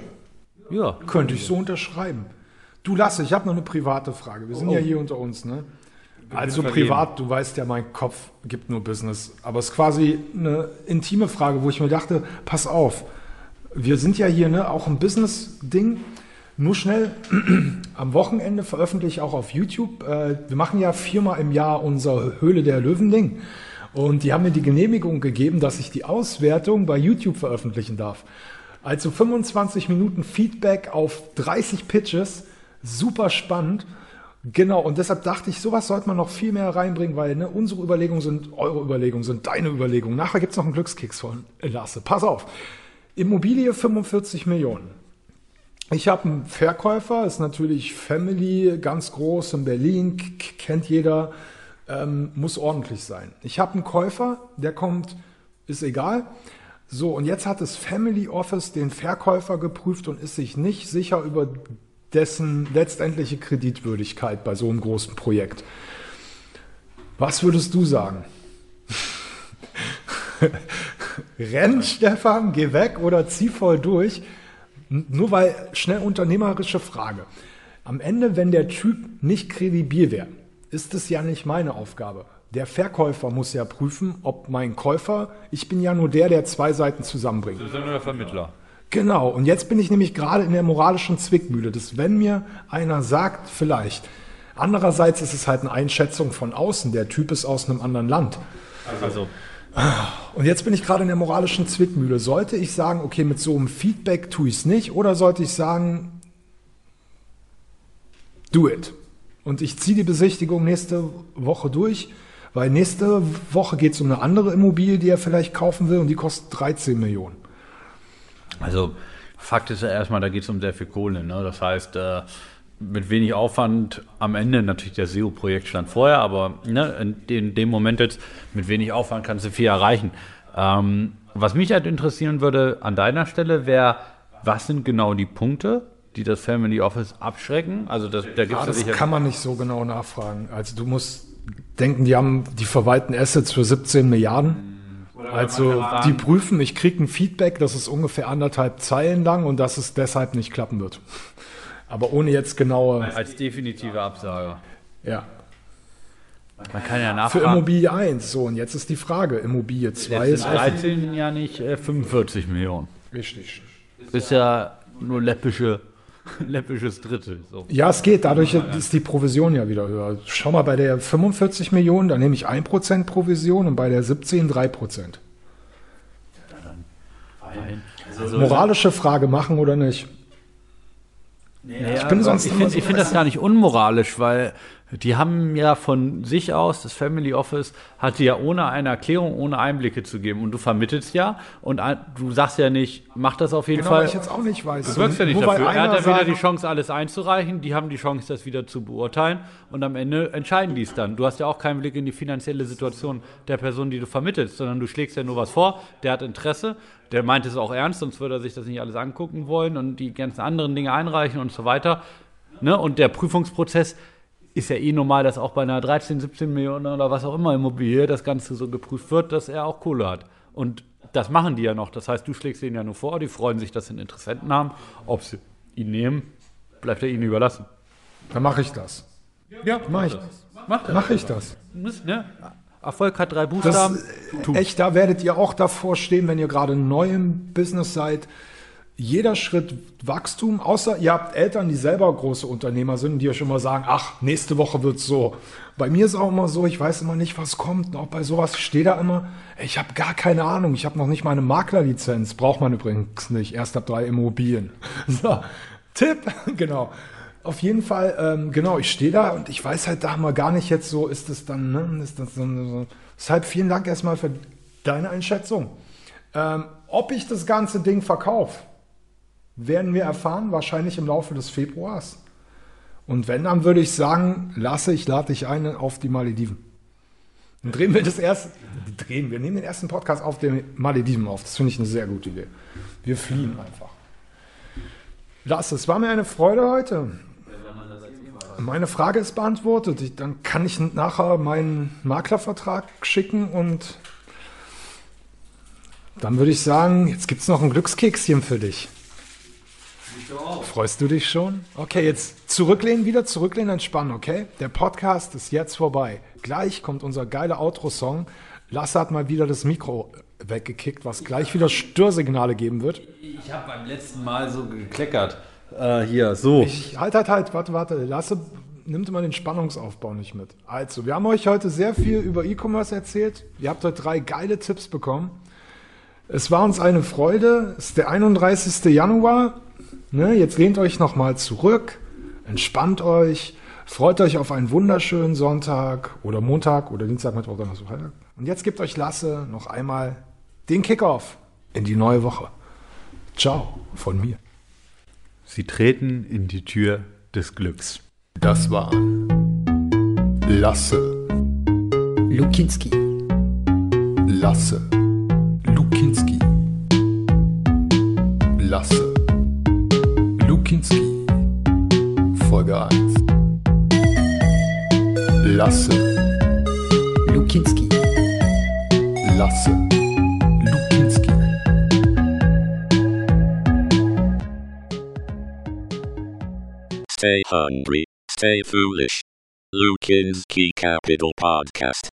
Speaker 4: Ja,
Speaker 2: Könnte ich so unterschreiben. Du Lasse, ich habe noch eine private Frage. Wir sind
Speaker 4: Oh.
Speaker 2: ja hier unter uns, ne? Also privat, du weißt ja, mein Kopf gibt nur Business. Aber es ist quasi eine intime Frage, wo ich mir dachte, pass auf, wir sind ja hier ne, auch ein Business-Ding. Nur schnell, am Wochenende veröffentliche ich auch auf YouTube. Äh, wir machen ja viermal im Jahr unser Höhle der Löwen-Ding. Und die haben mir die Genehmigung gegeben, dass ich die Auswertung bei YouTube veröffentlichen darf. Also 25 Minuten Feedback auf 30 Pitches. Super spannend. Genau, und deshalb dachte ich, sowas sollte man noch viel mehr reinbringen, weil ne, unsere Überlegungen sind eure Überlegungen, sind deine Überlegungen. Nachher gibt's noch einen Glückskeks von Lasse. Pass auf. Immobilie 45 Millionen. Ich habe einen Verkäufer, ist natürlich Family, ganz groß in Berlin, kennt jeder, ähm, muss ordentlich sein. Ich habe einen Käufer, der kommt, ist egal. So, und jetzt hat das Family Office den Verkäufer geprüft und ist sich nicht sicher über dessen letztendliche Kreditwürdigkeit bei so einem großen Projekt. Was würdest du sagen? Renn, Stefan, geh weg oder zieh voll durch. Nur weil, schnell unternehmerische Frage. Am Ende, wenn der Typ nicht kredibil wäre, ist es ja nicht meine Aufgabe. Der Verkäufer muss ja prüfen, ob mein Käufer, ich bin ja nur der, der zwei Seiten zusammenbringt.
Speaker 5: Das ist ja nur der Vermittler.
Speaker 2: Genau, und jetzt bin ich nämlich gerade in der moralischen Zwickmühle, dass wenn mir einer sagt, vielleicht, andererseits ist es halt eine Einschätzung von außen, der Typ ist aus einem anderen Land.
Speaker 4: also
Speaker 2: Und jetzt bin ich gerade in der moralischen Zwickmühle. Sollte ich sagen, okay, mit so einem Feedback tue ich es nicht, oder sollte ich sagen, do it. Und ich ziehe die Besichtigung nächste Woche durch, weil nächste Woche geht es um eine andere Immobilie, die er vielleicht kaufen will, und die kostet 13 Millionen.
Speaker 4: Also Fakt ist ja erstmal, da geht es um sehr viel Kohle. Ne? Das heißt, äh, mit wenig Aufwand am Ende, natürlich der SEO-Projekt stand vorher, aber ne, in, dem- in dem Moment jetzt mit wenig Aufwand kannst du viel erreichen. Ähm, was mich halt interessieren würde an deiner Stelle wäre, was sind genau die Punkte, die das Family Office abschrecken? Also das, da gibt
Speaker 2: Ja, das kann man nicht so genau nachfragen. Also du musst denken, die haben die verwalten Assets für 17 Milliarden. Also die prüfen, ich kriege ein Feedback, das ist ungefähr anderthalb Zeilen lang und dass es deshalb nicht klappen wird. Aber ohne jetzt genaue,
Speaker 4: als definitive Absage.
Speaker 2: ja.
Speaker 4: Man kann ja
Speaker 2: Für
Speaker 4: nachfragen.
Speaker 2: Immobilie 1, so und jetzt ist die Frage, Immobilie 2
Speaker 4: Jetzt
Speaker 2: ist
Speaker 4: sind 13 ja nicht äh, 45 Millionen.
Speaker 2: richtig.
Speaker 4: Ist ja nur läppische, läppisches Drittel. So.
Speaker 2: Ja, es geht, dadurch ist die Provision ja wieder höher. Schau mal, bei der 45 Millionen, da nehme ich 1% Provision und bei der 17 3%.
Speaker 4: Also,
Speaker 2: Moralische Frage, machen oder nicht?
Speaker 4: ich
Speaker 2: bin sonst
Speaker 4: ich finde ich find das gar nicht unmoralisch, weil die haben ja von sich aus, das Family Office hatte ja ohne eine Erklärung, ohne Einblicke zu geben. Und du vermittelst ja und du sagst ja nicht, mach das auf jeden
Speaker 2: Genau,
Speaker 4: Fall.
Speaker 2: weil ich jetzt auch nicht weiß.
Speaker 4: Du wirkst ja nicht dafür. Er hat ja wieder die Chance, alles einzureichen. Die haben die Chance, das wieder zu beurteilen. Und am Ende entscheiden die es dann. Du hast ja auch keinen Blick in die finanzielle Situation der Person, die du vermittelst, sondern du schlägst ja nur was vor. Der hat Interesse. Der meint es auch ernst, sonst würde er sich das nicht alles angucken wollen und die ganzen anderen Dinge einreichen und so weiter. Ne? Und der Prüfungsprozess ist ja eh normal, dass auch bei einer 13, 17 Millionen oder was auch immer Immobilie das Ganze so geprüft wird, dass er auch Kohle hat. Und das machen die ja noch. Das heißt, du schlägst denen ja nur vor, die freuen sich, dass sie einen Interessenten haben. Ob sie ihn nehmen, bleibt er ihnen überlassen.
Speaker 2: Dann mache ich das.
Speaker 4: Ja,
Speaker 2: Mach ich,
Speaker 4: Macht er.
Speaker 2: mach ich das.
Speaker 4: Muss, ne? Erfolg hat drei
Speaker 2: Das,
Speaker 4: Buchstaben.
Speaker 2: äh, echt, da werdet ihr auch davor stehen, wenn ihr gerade neu im Business seid. Jeder Schritt Wachstum, außer ihr habt Eltern, die selber große Unternehmer sind, die euch immer sagen, ach, nächste Woche wird's so. Bei mir ist auch immer so, ich weiß immer nicht, was kommt. Und auch bei sowas ich stehe da immer, ich habe gar keine Ahnung. Ich habe noch nicht meine Maklerlizenz. Braucht man übrigens nicht. Erst ab drei Immobilien. So, Tipp, genau. Auf jeden Fall, ähm, genau, ich stehe da und ich weiß halt da mal gar nicht jetzt so, ist das dann, ne, ist das so, so. Deshalb vielen Dank erstmal für deine Einschätzung. Ähm, ob ich das ganze Ding verkaufe, werden wir erfahren, wahrscheinlich im Laufe des Februars. Und wenn, dann würde ich sagen, lasse ich, lade dich ein auf die Malediven. Dann drehen wir das erste, drehen, wir nehmen den ersten Podcast auf den Malediven auf. Das finde ich eine sehr gute Idee. Wir fliehen einfach. Lasse, es war mir eine Freude heute. Meine Frage ist beantwortet. Ich, dann kann ich nachher meinen Maklervertrag schicken und dann würde ich sagen, jetzt gibt es noch ein Glückskekschen für dich. Freust du dich schon? Okay, jetzt zurücklehnen, wieder zurücklehnen, entspannen, okay? Der Podcast ist jetzt vorbei. Gleich kommt unser geiler Outro-Song. Lasse hat mal wieder das Mikro weggekickt, was gleich wieder Störsignale geben wird.
Speaker 4: Ich habe beim letzten Mal so gekleckert. Äh, hier, so.
Speaker 2: Ich, halt, halt, halt, warte, warte. Lasse nimmt immer den Spannungsaufbau nicht mit. Also, wir haben euch heute sehr viel über E-Commerce erzählt. Ihr habt heute drei geile Tipps bekommen. Es war uns eine Freude. Es ist der 31. Januar. Ne, jetzt lehnt euch nochmal zurück, entspannt euch, freut euch auf einen wunderschönen Sonntag oder Montag oder Dienstag, Mittwoch, Donnerstag, Freitag. Und jetzt gibt euch Lasse noch einmal den Kickoff in die neue Woche. Ciao von mir.
Speaker 5: Sie treten in die Tür des Glücks.
Speaker 2: Das war Lasse,
Speaker 3: Lukinski.
Speaker 2: Lasse, Lukinski, Lasse, Lukinski, Folge 1. Lasse,
Speaker 3: Lukinski.
Speaker 2: Lasse, Lukinski.
Speaker 1: Stay hungry, stay foolish. Lukinski Capital Podcast.